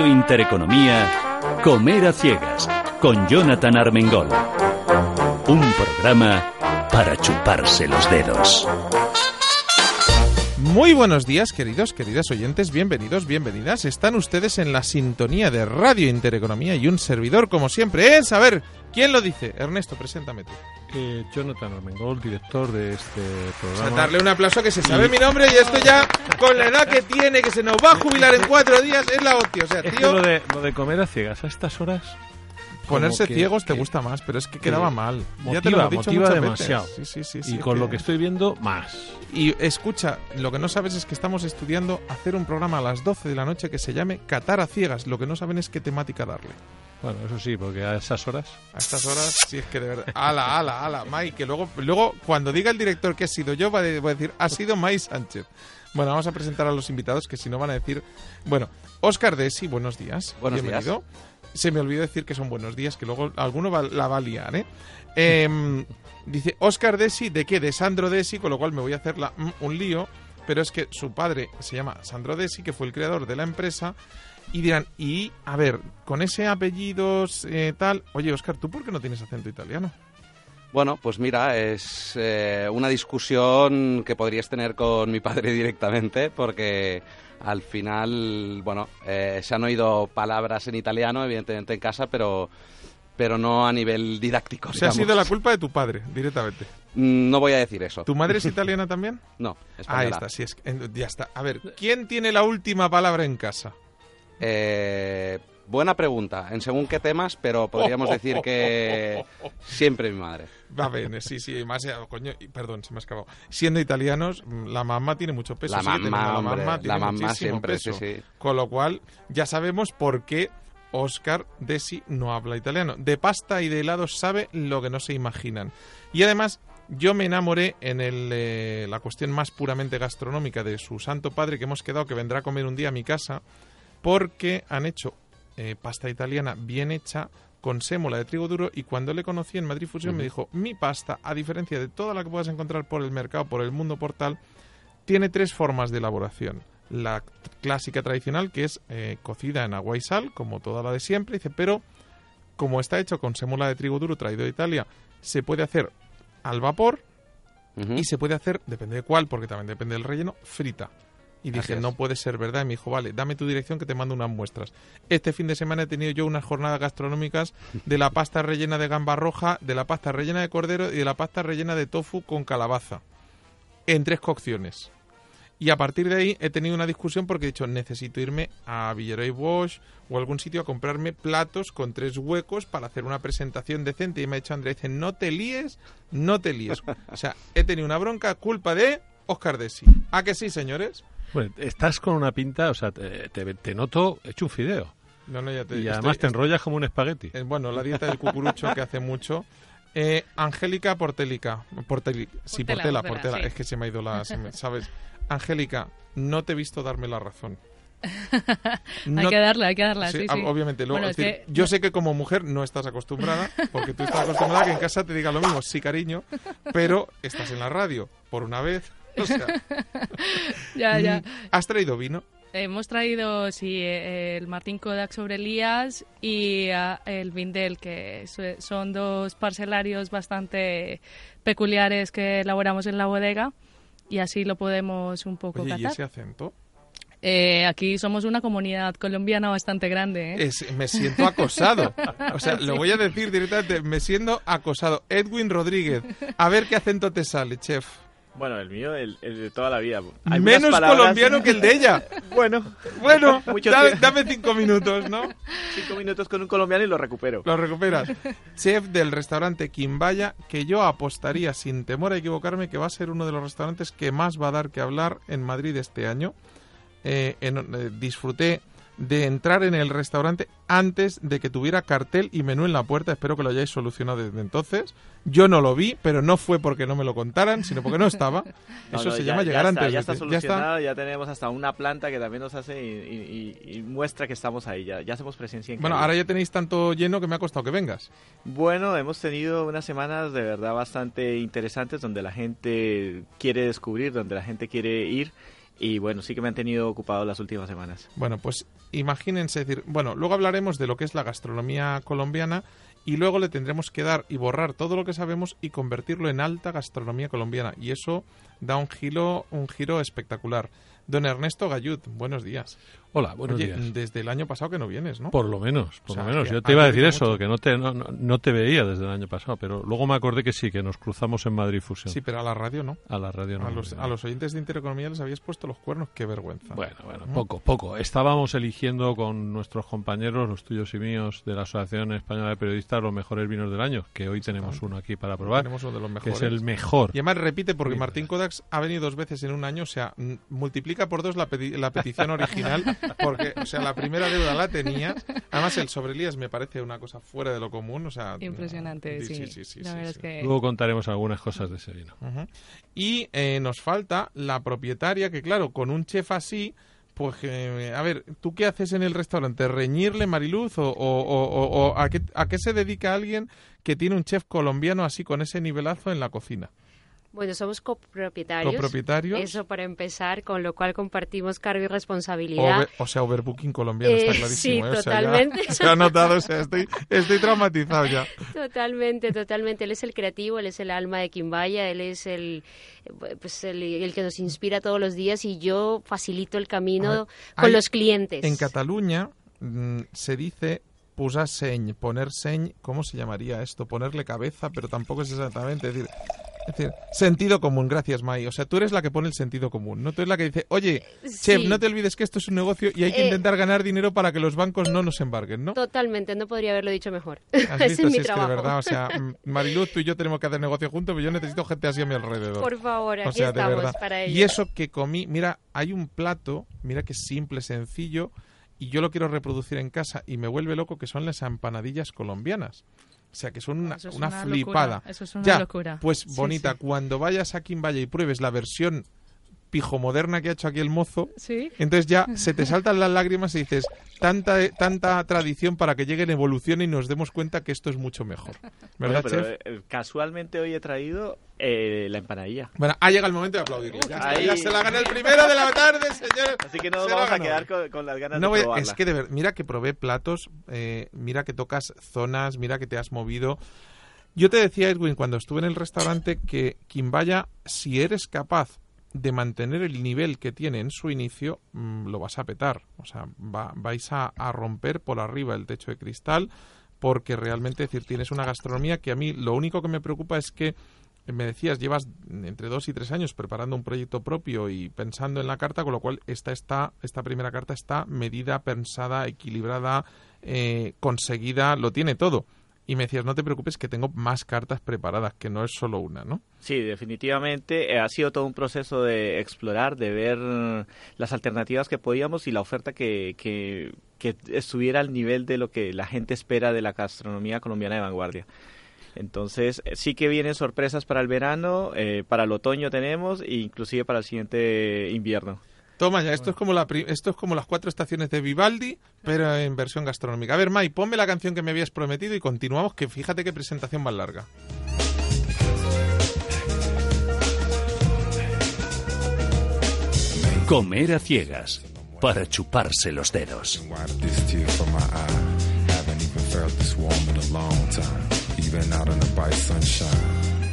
Radio Intereconomía, Comer a Ciegas, con Jonathan Armengol. Un programa para chuparse los dedos. Muy buenos días, queridos, queridas oyentes, bienvenidos, bienvenidas. Están ustedes en la sintonía de Radio Intereconomía y un servidor, como siempre, es, a ver, ¿quién lo dice? Ernesto, preséntame tú. Eh, Jonathan Armengol, director de este O programa. sea, darle un aplauso que se sabe mi nombre y esto ya, con la edad que tiene, que se nos va a jubilar en cuatro días, es la hostia. O sea, Es que tío, lo de, lo de comer a ciegas a estas horas. Ponerse que- ciegos te que- gusta más, pero es que quedaba que mal. ya motiva- te lo he dicho motiva demasiado. veces. Sí, sí, sí, y con que- lo que estoy viendo, más. Y escucha, lo que no sabes es que estamos estudiando hacer un programa a las 12 de la noche que se llame Catar a ciegas. Lo que no saben es qué temática darle. Bueno, eso sí, porque a esas horas. A estas horas, sí es que de verdad. Ala, ala, ala, Mai, que luego, luego cuando diga el director que he sido yo, va a decir, ha sido Mai Sánchez. Bueno, vamos a presentar a los invitados que si no van a decir. Bueno, Oscar Desi, buenos días. Buenos Bienvenido. Se me olvidó decir que son buenos días, que luego alguno va- la va a liar, ¿eh? Em, dice Oscar Desi, ¿de qué? De Sandro Desi, con lo cual me voy a hacer mm, un lío, pero es que su padre se llama Sandro Desi, que fue el creador de la empresa. Y dirán, y a ver, con ese apellido eh, tal, oye Oscar, ¿tú por qué no tienes acento italiano? Bueno, pues mira, es eh, una discusión que podrías tener con mi padre directamente, porque al final, bueno, eh, se han oído palabras en italiano, evidentemente en casa, pero, pero no a nivel didáctico. O sea, ha digamos. sido la culpa de tu padre, directamente. Mm, No voy a decir eso. ¿Tu madre es italiana también? No, Ahí española. está, sí, es ya está. A ver, ¿quién tiene la última palabra en casa? Eh, buena pregunta, en según qué temas, pero podríamos decir que siempre mi madre. Va bien, sí, sí, más, eh, coño, perdón, se me ha escapado. Siendo italianos, mm, la mamá tiene mucho peso. La mamá, la hombre, mamá, tiene la mamá muchísimo siempre, peso. sí, sí. Con lo cual, ya sabemos por qué Oscar Desi no habla italiano. De pasta y de helados sabe lo que no se imaginan. Y además, yo me enamoré en el, eh, la cuestión más puramente gastronómica de su santo padre, que hemos quedado que vendrá a comer un día a mi casa, porque han hecho eh, pasta italiana bien hecha con sémola de trigo duro y cuando le conocí en Madrid Fusión me dijo, mi pasta, a diferencia de toda la que puedas encontrar por el mercado, por el mundo portal, tiene tres formas de elaboración. La clásica tradicional, que es eh, cocida en agua y sal, como toda la de siempre, dice, pero como está hecho con sémola de trigo duro traído de Italia, se puede hacer al vapor y se puede hacer, depende de cuál, porque también depende del relleno, frita. Y dije, no puede ser verdad. Y me dijo, vale, dame tu dirección que te mando unas muestras. Este fin de semana he tenido yo unas jornadas gastronómicas de la pasta rellena de gamba roja, de la pasta rellena de cordero y de la pasta rellena de tofu con calabaza. En tres cocciones. Y a partir de ahí he tenido una discusión porque he dicho, necesito irme a Villeroy Bosch o algún sitio a comprarme platos con tres huecos para hacer una presentación decente. Y me ha dicho Andrea, dice, no te líes, no te líes. O sea, he tenido una bronca culpa de Oscar Desi. ¿A que sí, señores? Bueno, estás con una pinta, o sea, te, te- te noto hecho un fideo. No, no, ya te Y estoy- además te estoy- enrollas como un espagueti. eh, bueno, la dieta del cucurucho que hace mucho. Eh, Angélica Portélica. Porteli, sí, Portela, Portela, Portela, Portela. sí. Es que se me ha ido la... se me- ¿Sabes? Angélica, no te he visto darme la razón. hay que darle, hay que darle, sí, ah, sí. Obviamente, luego, Bueno, es es decir, que- yo sé que como mujer no estás acostumbrada, porque tú estás acostumbrada a que en casa te diga lo mismo, sí cariño, pero estás en la radio, por una vez, o sea, Ya, ya. mm, ¿has traído vino? Hemos traído, sí, eh, el Martín Kodak sobre Elías y ah, el Vindel, que son dos parcelarios bastante peculiares que elaboramos en la bodega y así lo podemos un poco Oye, ¿y ese acento? Eh, aquí somos una comunidad colombiana bastante grande, ¿eh? Es- me siento acosado. O sea, lo voy a decir directamente, me siento acosado. Edwin Rodríguez, a ver qué acento te sale, chef. Bueno, el mío, el, el de toda la vida. Menos colombiano que el de ella. bueno. Bueno, dame, dame, cinco minutos, ¿no? Cinco minutos con un colombiano y lo recupero. Lo recuperas. Chef del restaurante Quimbaya, que yo apostaría sin temor a equivocarme que va a ser uno de los restaurantes que más va a dar que hablar en Madrid este año. Eh, eh, disfruté de entrar en el restaurante antes de que tuviera cartel y menú en la puerta. Espero que lo hayáis solucionado desde entonces. Yo no lo vi, pero no fue porque no me lo contaran, sino porque no estaba. Eso se llama llegar antes. ya está solucionado, ya, tenemos hasta una planta que también nos hace y, muestra que estamos ahí. Ya, ya hacemos presencia en Bueno, ahora ya tenéis tanto lleno que me ha costado que vengas. Bueno, hemos tenido unas semanas de verdad bastante interesantes donde la gente quiere descubrir, donde la gente quiere ir y bueno, sí que me han tenido ocupado las últimas semanas. Bueno, pues imagínense decir, bueno, luego hablaremos de lo que es la gastronomía colombiana y luego le tendremos que dar y borrar todo lo que sabemos y convertirlo en alta gastronomía colombiana y eso da un giro un giro espectacular. Don Ernesto Gallud, buenos días. Hola, buenos días. Desde el año pasado que no vienes, ¿no? Por lo menos, por lo menos. Yo te iba a decir eso, que no te, no, te veía desde el año pasado, pero luego me acordé que sí, que nos cruzamos en Madrid Fusión. Sí, pero a la radio no. A la radio no. A los, a los oyentes de Intereconomía les habías puesto los cuernos, qué vergüenza. Bueno, bueno, poco, poco. Estábamos eligiendo con nuestros compañeros, los tuyos y míos, de la Asociación Española de Periodistas, los mejores vinos del año, que hoy tenemos uno aquí para probar. Tenemos uno de los mejores. Que es el mejor. Y además repite, porque Martín Kodax ha venido dos veces en un año, o sea, multiplica por dos la, la petición original, porque, o sea, la primera deuda la tenía. Además, el sobre Elías me parece una cosa fuera de lo común. O sea, Impresionante, sí. Luego contaremos algunas cosas de ese vino. Y eh, nos falta la propietaria, que claro, con un chef así, pues, eh, a ver, ¿tú qué haces en el restaurante? ¿Reñirle, Mariluz? ¿O, o, a, qué, a qué se dedica alguien que tiene un chef colombiano así con ese nivelazo en la cocina? Bueno, somos copropietarios. Copropietarios. Eso para empezar, con lo cual compartimos cargo y responsabilidad. o sea, overbooking colombiano, está eh, clarísimo. Sí, ¿eh? totalmente. se ha notado, o sea, estoy, estoy traumatizado ya. Totalmente, totalmente. Él es el creativo, él es el alma de Quimbaya, él es el, pues el, que nos inspira todos los días y yo facilito el camino con los clientes. En Cataluña mm, se dice pusar señ, poner señ, ¿cómo se llamaría esto? Ponerle cabeza, pero tampoco es exactamente. Es decir, es decir, sentido común, gracias Mai. O sea, tú eres la que pone el sentido común, ¿no? Tú eres la que dice, oye, chef, no te olvides que esto es un negocio y hay que eh, intentar ganar dinero para que los bancos no nos embarguen, ¿no? Totalmente, no podría haberlo dicho mejor. ¿Has es mi trabajo. que de verdad, o sea, Mariluz, tú y yo tenemos que hacer negocio juntos, pero yo necesito gente así a mi alrededor. Por favor, aquí estamos para ello. Y eso que comí, mira, hay un plato, mira que simple, sencillo, y yo lo quiero reproducir en casa y me vuelve loco que son las empanadillas colombianas. O sea, que son una, una, flipada. Eso es una ya, locura. Pues bonita, cuando vayas a Quimbaya y pruebes la versión pijo moderna que ha hecho aquí el mozo, entonces ya se te saltan las lágrimas y dices, tanta, tanta tradición para que llegue en evolución y nos demos cuenta que esto es mucho mejor. ¿Verdad, pero, eh, casualmente hoy he traído eh, la empanadilla. Bueno, ha llegado el momento de aplaudirle. Ya, se la gana el primero de la tarde, señor. Así que no nos vamos a quedar con, las ganas de probarla. Es que de ver, mira que probé platos, eh, mira que tocas zonas, mira que te has movido. Yo te decía, Edwin, cuando estuve en el restaurante, que quien vaya, si eres capaz de mantener el nivel que tiene en su inicio, mm, lo vas a petar. O sea, vais a, romper por arriba el techo de cristal porque realmente, decir, tienes una gastronomía que a mí lo único que me preocupa es que me decías, llevas entre dos y tres años preparando un proyecto propio y pensando en la carta, con lo cual esta, esta, esta primera carta está medida, pensada, equilibrada, eh, conseguida, lo tiene todo y me decías, no te preocupes que tengo más cartas preparadas, que no es solo una, ¿no? Sí, definitivamente eh, ha sido todo un proceso de explorar, de ver las alternativas que podíamos y la oferta que, que, estuviera al nivel de lo que la gente espera de la gastronomía colombiana de vanguardia. Entonces, eh, sí que vienen sorpresas para el verano, eh, para el otoño tenemos e inclusive para el siguiente invierno. Toma ya, esto es como la esto es como las cuatro estaciones de Vivaldi, pero en versión gastronómica. A ver, Mai, ponme la canción que me habías prometido y continuamos, que fíjate qué presentación más larga. Comer a ciegas para chuparse los dedos.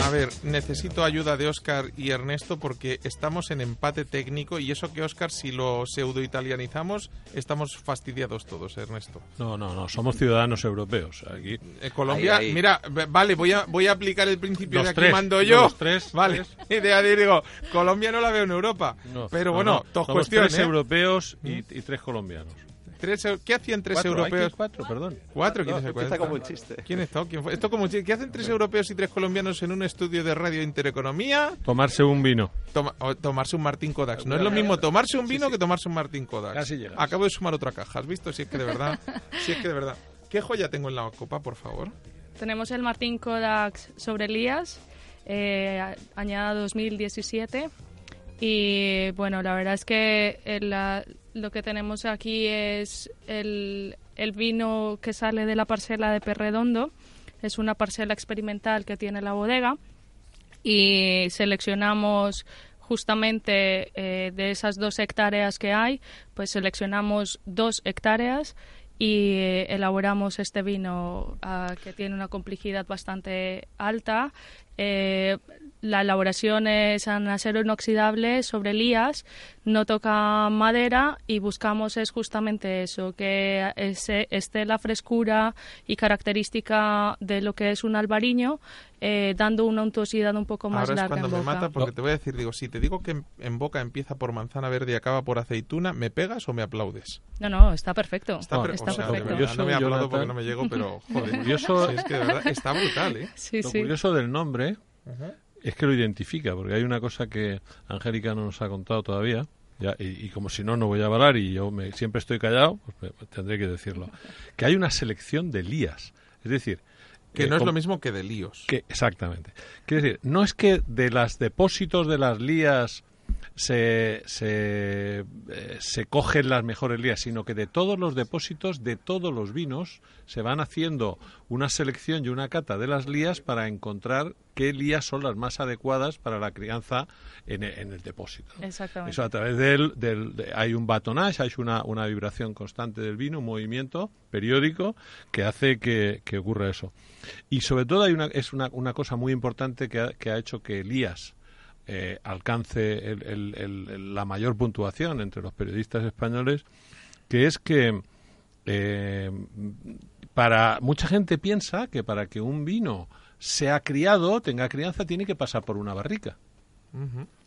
A ver, necesito ayuda de Oscar y Ernesto porque estamos en empate técnico y eso que Oscar, si lo pseudo-italianizamos, estamos fastidiados todos, Ernesto. No, no, no, somos ciudadanos europeos. Aquí. Eh, Colombia, Ahí, ahí. mira, vale, voy a, voy a aplicar el principio Los de aquí tres, mando yo. los tres, vale, y de digo, Colombia no la veo en Europa. No, pero no, bueno, no, dos somos cuestiones. tres ¿eh? europeos y, y tres colombianos. Tres ¿Qué hacían tres Cuatro, europeos? Cuatro, perdón. ¿Cuatro? ¿Quién No, es el como un chiste. ¿Quién está? ¿Quién fue? Esto como un chiste. ¿Qué hacen tres europeos y tres colombianos en un estudio de radio Intereconomía? Tomarse un vino. Toma- o tomarse un Martín Kodak. No es lo mismo tomarse un vino que tomarse un Martín Kodak. Casi. Acabo de sumar otra caja. ¿Has visto? Si es que de verdad. Si es que de verdad. ¿Qué joya tengo en la copa, por favor? Tenemos el Martín Kodak sobre Elías, eh, añada 2017. Y bueno, la verdad es que el, la- lo que tenemos aquí es el, vino que sale de la parcela de Perredondo. Es una parcela experimental que tiene la bodega y seleccionamos justamente eh, de esas dos hectáreas que hay, pues seleccionamos dos hectáreas y eh, elaboramos este vino ah, que tiene una complejidad bastante alta. Eh, la elaboración es en acero inoxidable sobre lías, no toca madera y buscamos es justamente eso, que ese- esté la frescura y característica de lo que es un albariño, eh, dando una untuosidad un poco más Ahora es larga cuando en me boca. mata porque te voy a decir, digo, si te digo que en, boca empieza por manzana verde y acaba por aceituna, ¿me pegas o me aplaudes? No, no, está perfecto. Está, per- está o sea, de perfecto. verdad, no me aplaudo porque Jonathan. no me llego, pero joder. curioso- Sí, es que de verdad está brutal, ¿eh? Sí, Lo sí. curioso del nombre es que lo identifica, porque hay una cosa que Angélica no nos ha contado todavía, ya, y, y como si no, no voy a hablar y yo me- siempre estoy callado, pues me- tendré que decirlo. Que hay una selección de lías. Es decir, Que eh, no es lo mismo que de líos. que, exactamente. Quiere decir, no es que de los depósitos de las lías se, se, eh, se cogen las mejores lías, sino que de todos los depósitos, de todos los vinos, se van haciendo una selección y una cata de las lías para encontrar qué lías son las más adecuadas para la crianza en, e- en el depósito. ¿no? Exactamente. Eso a través del, del- de- hay un batonage, hay una, una vibración constante del vino, un movimiento periódico que hace que, que ocurra eso. Y sobre todo hay una, es una, una cosa muy importante que ha, que ha hecho que Elías eh, alcance el- el- el- el- la mayor puntuación entre los periodistas españoles, que es que eh, para mucha gente piensa que para que un vino sea criado, tenga crianza, tiene que pasar por una barrica.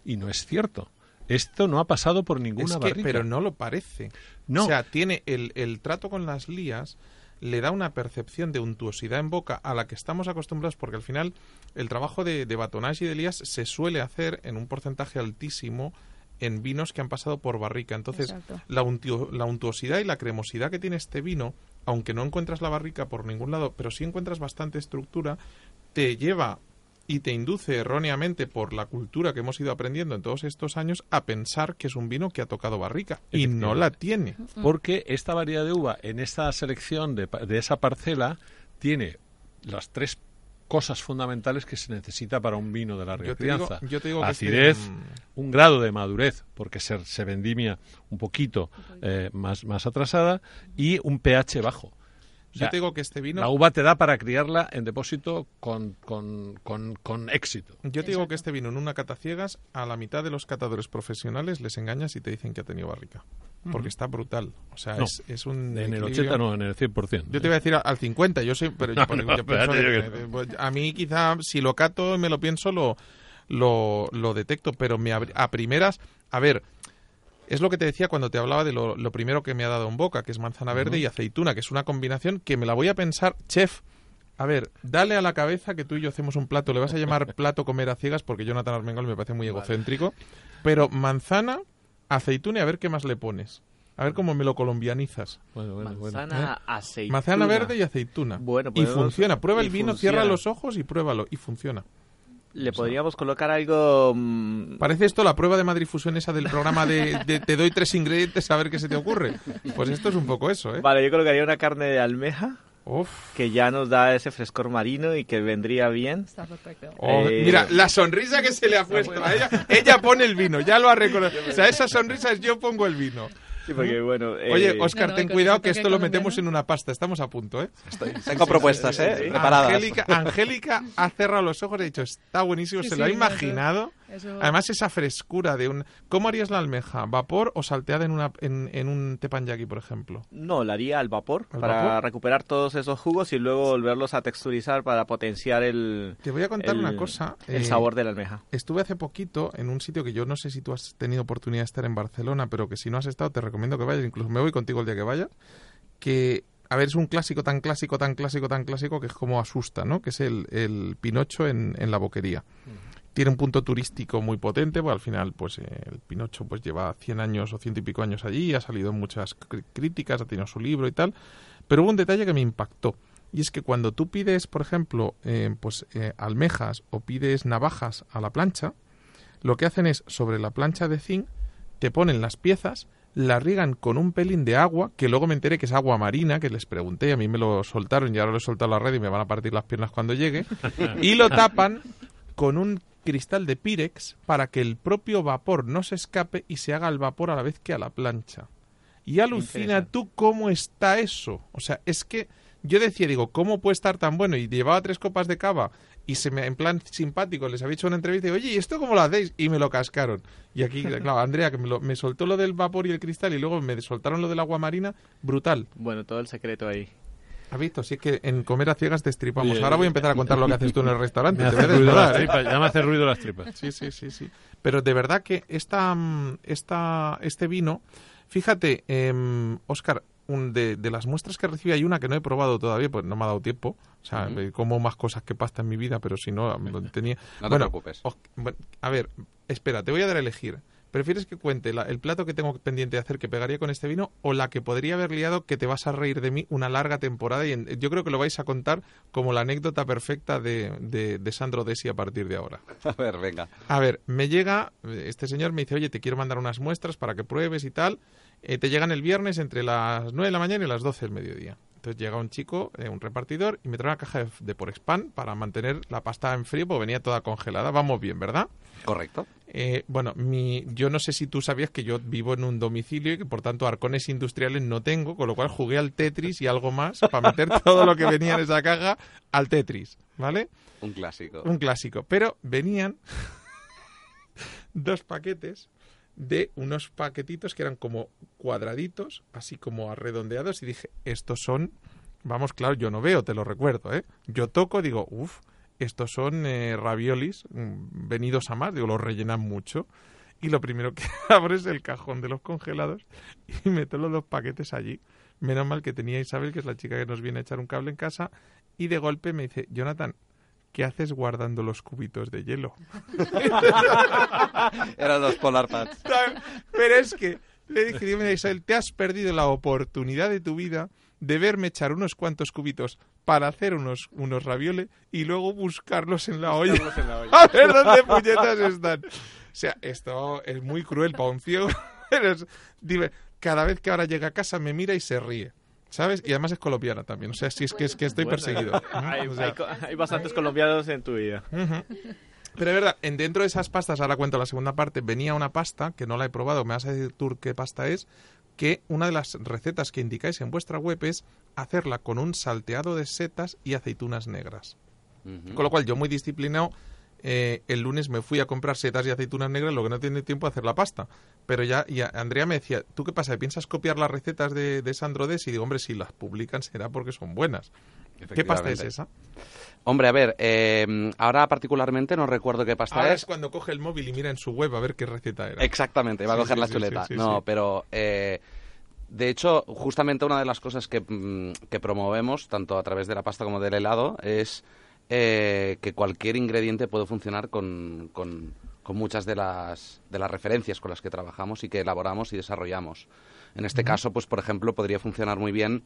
Y no es cierto. Esto no ha pasado por ninguna Es que, barrica. pero no lo parece. No. O sea, tiene el, el trato con las lías, le da una percepción de untuosidad en boca a la que estamos acostumbrados, porque al final el trabajo de, de batonage y de lías se suele hacer en un porcentaje altísimo en vinos que han pasado por barrica. Entonces, la, untio- la untuosidad y la cremosidad que tiene este vino, aunque no encuentras la barrica por ningún lado, pero sí encuentras bastante estructura, te lleva y te induce erróneamente por la cultura que hemos ido aprendiendo en todos estos años a pensar que es un vino que ha tocado barrica y no la tiene. Porque esta variedad de uva en esta selección de, de esa parcela tiene las tres cosas fundamentales que se necesita para un vino de larga Yo te digo- crianza. yo te digo que Acidez, este, un grado de madurez, porque se, se vendimia un poquito eh, más, más atrasada, y un pH bajo. O sea, Yo te digo que este vino La uva te da para criarla en depósito con, con, con, con éxito. Yo te digo que este vino en una cata ciegas, a la mitad de los catadores profesionales les engañas y te dicen que ha tenido barrica. Porque está brutal. O sea, No, es, es un. En el equilibrio- 80 no, en el 100%. Yo te voy a decir al 50, yo sé, pero yo, No, no, yo pienso que- pues, a mí quizá si lo cato y me lo pienso lo, lo, lo detecto, pero me a primeras, a ver, es lo que te decía cuando te hablaba de lo, lo primero que me ha dado en boca, que es manzana verde y aceituna, que es una combinación que me la voy a pensar, chef. A ver, dale a la cabeza que tú y yo hacemos un plato, le vas a llamar plato comer a ciegas porque Jonathan Armengol me parece muy egocéntrico, pero manzana, aceituna y a ver qué más le pones. A ver cómo me lo colombianizas. Bueno, bueno, bueno. Manzana, aceituna. Manzana verde y aceituna. Bueno, y funciona. Prueba y el vino, funciona. cierra los ojos y pruébalo. Y funciona. Le podríamos colocar algo... mm, Parece esto la prueba de Madrid Fusión esa del programa de, de te doy tres ingredientes a ver qué se te ocurre. Pues esto es un poco eso, ¿eh? Vale, yo colocaría una carne de almeja Uf. que ya nos da ese frescor marino y que vendría bien. Está perfecto. Oh, Eh, Mira, la sonrisa que se le ha puesto a ella. Ella pone el vino, ya lo ha reconocido. O sea, esa sonrisa es yo pongo el vino. Sí, porque, bueno, eh, Oye, Oscar, No, no, ten cuidado que esto lo metemos en una pasta. Estamos a punto, ¿eh? Estoy- tengo propuestas, ¿eh? sí. Preparadas. Angélica, Angélica ha cerrado los ojos y ha dicho, está buenísimo, Sí, se lo ha imaginado. eso- Además, esa frescura de un... ¿Cómo harías la almeja? ¿Vapor o salteada en, una, en, en un teppanyaki, por ejemplo? No, la haría al vapor ¿Al para vapor? recuperar todos esos jugos y luego volverlos a texturizar para potenciar el, Te voy a contar el- una cosa. el eh, sabor de la almeja. Estuve hace poquito en un sitio que yo no sé si tú has tenido oportunidad de estar en Barcelona, pero que si no has estado te recomiendo que vayas, incluso me voy contigo el día que vayas, que, a ver, es un clásico tan clásico, tan clásico, tan clásico que es como asusta, ¿no? Que es el, el Pinocho en, en la boquería. Tiene un punto turístico muy potente, pues al final, pues eh, el Pinocho pues lleva 100 años o ciento y pico años allí, ha salido muchas críticas, ha tenido su libro y tal, pero hubo un detalle que me impactó. Y es que cuando tú pides, por ejemplo, eh, pues eh, almejas o pides navajas a la plancha, lo que hacen es sobre la plancha de zinc te ponen las piezas, la riegan con un pelín de agua, que luego me enteré que es agua marina, que les pregunté, y a mí me lo soltaron y ahora lo he soltado a la red y me van a partir las piernas cuando llegue, y lo tapan con un cristal de Pirex para que el propio vapor no se escape y se haga el vapor a la vez que a la plancha. Y alucina tú cómo está eso. O sea, es que yo decía, digo, ¿cómo puede estar tan bueno? Y llevaba tres copas de cava y se me, en plan simpático, les había hecho una entrevista y, oye, ¿y esto cómo lo hacéis? Y me lo cascaron. Y aquí, claro, Andrea, que me, lo- me soltó lo del vapor y el cristal y luego me soltaron lo del agua marina, brutal. Bueno, todo el secreto ahí. ¿Has visto? Si es que en comer a ciegas destripamos. Oye, Ahora voy a empezar a contar lo que haces tú en el restaurante. Me Te hace voy a ruido las ¿eh? tripas, ya me hace ruido las tripas. Sí, sí, sí, sí. Pero de verdad que esta, mm, esta, este vino, fíjate, eh, Oscar, un de, de las muestras que recibí hay una que no he probado todavía, pues no me ha dado tiempo. O sea, eh, como más cosas que pasta en mi vida, pero si no, lo tenía. No te Bueno, preocupes. os- bueno, a ver, espera, te voy a dar a elegir. ¿Prefieres que cuente la- el plato que tengo pendiente de hacer que pegaría con este vino o la que podría haber liado que te vas a reír de mí una larga temporada? Y en- yo creo que lo vais a contar como la anécdota perfecta de, de, de Sandro Desi a partir de ahora. A ver, venga. A ver, me llega, este señor me dice, oye, te quiero mandar unas muestras para que pruebes y tal. Eh, te llegan el viernes entre las 9 de la mañana y las 12 del mediodía. Entonces llega un chico, eh, un repartidor, y me trae una caja de, de Porexpan para mantener la pasta en frío, porque venía toda congelada. Vamos bien, ¿verdad? Correcto. Eh, bueno, mi, yo no sé si tú sabías que yo vivo en un domicilio y que por tanto arcones industriales no tengo, con lo cual jugué al Tetris y algo más para meter todo lo que venía en esa caja al Tetris, ¿vale? Un clásico. Un clásico. Pero venían dos paquetes de unos paquetitos que eran como cuadraditos, así como arredondeados, y dije, estos son, vamos, claro, yo no veo, te lo recuerdo, ¿eh? Yo toco, digo, uff, estos son eh, raviolis mm, venidos a más, digo, los rellenan mucho. Y lo primero que abro es el cajón de los congelados y meto los dos paquetes allí. Menos mal que tenía Isabel, que es la chica que nos viene a echar un cable en casa, y de golpe me dice, Jonathan, ¿qué haces guardando los cubitos de hielo? Eran los Polar Pads. Pero es que le dije, mira, Isabel, te has perdido la oportunidad de tu vida de verme echar unos cuantos cubitos para hacer unos, unos ravioles y luego buscarlos en la olla. A ver dónde puñetas están. O sea, esto es muy cruel para un ciego. Pero es- dime, cada vez que ahora llega a casa me mira y se ríe. ¿Sabes? Y además es colombiana también. O sea, si es que, es que estoy perseguido. Hay, O sea, hay co- hay bastantes colombianos en tu vida. Pero es verdad, en dentro de esas pastas, ahora cuento la segunda parte, venía una pasta que no la he probado, me vas a decir tú qué pasta es, que una de las recetas que indicáis en vuestra web es hacerla con un salteado de setas y aceitunas negras. Con lo cual, yo muy disciplinado, eh, el lunes me fui a comprar setas y aceitunas negras, lo que no tiene tiempo a hacer la pasta. Pero ya, y Andrea me decía, ¿tú qué pasa? ¿Piensas copiar las recetas de, de Sandro Des? Y digo, hombre, si las publican será porque son buenas. ¿Qué pasta es esa? Hombre, a ver, eh, ahora particularmente no recuerdo qué pasta Ahora es. es cuando coge el móvil y mira en su web a ver qué receta era. Exactamente, va a coger sí, la sí, chuleta. no, pero eh, de hecho, justamente una de las cosas que, mm, que promovemos, tanto a través de la pasta como del helado, es eh, que cualquier ingrediente puede funcionar con, con- con muchas de las, de las referencias con las que trabajamos y que elaboramos y desarrollamos. En este caso, pues por ejemplo, podría funcionar muy bien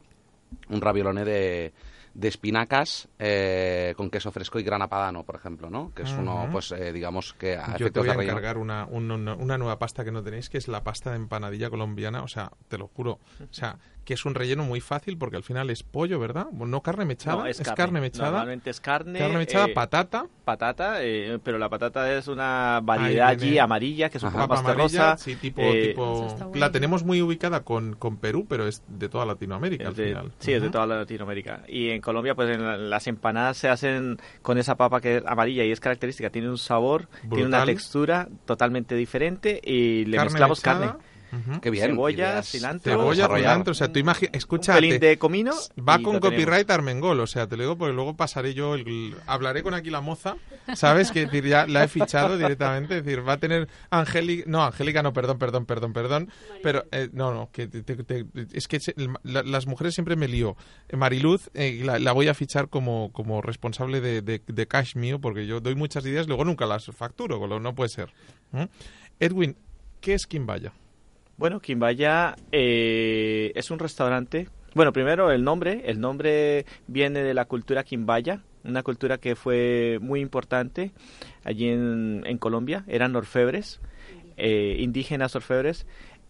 un raviolone de, de espinacas eh, con queso fresco y grana padano, por ejemplo, ¿no? Que es uno, Ujú. pues eh, digamos que a Yo te voy a encargar una, una, una nueva pasta que no tenéis, que es la pasta de empanadilla colombiana. O sea, te lo juro. O sea, que es un relleno muy fácil porque al final es pollo, ¿verdad? No carne mechada, No, es, carne. mechada. Normalmente es carne. Carne mechada, eh, patata, patata, eh, pero la patata es una variedad allí amarilla, que es un poco papa más amarilla, terrosa. sí, tipo, eh, tipo bueno. la tenemos muy ubicada con, con Perú, pero es de toda Latinoamérica al de- final. sí, es de toda Latinoamérica. Y en Colombia, pues en la- las empanadas se hacen con esa papa que es amarilla y es característica. Tiene un sabor, tiene una textura totalmente diferente y le Carne mezclamos mechada, carne. Ujú. Qué bien. Cebolla, cilantro, Cebolla, desarrolladas. cilantro, o sea, tú escúchate, pelín de comino. Va con copyright Armengol, o sea, te lo digo porque luego pasaré yo, el, hablaré con aquí la moza, ¿sabes? Que decir, ya la he fichado directamente, es decir, va a tener Angélica, no, Angélica no, perdón, perdón, perdón, perdón, pero eh, no, no, que te- te- te- es que se- la- las mujeres siempre me lío. Eh, Mariluz, eh, la, la voy a fichar como, como responsable de, de, de cash mío, porque yo doy muchas ideas, luego nunca las facturo, no puede ser. ¿Mm? Edwin, ¿qué es Quimbaya? Bueno, Quimbaya eh, es un restaurante. Bueno, primero el nombre. El nombre viene de la cultura Quimbaya, una cultura que fue muy importante allí en, Colombia. Eran orfebres, eh, indígenas orfebres.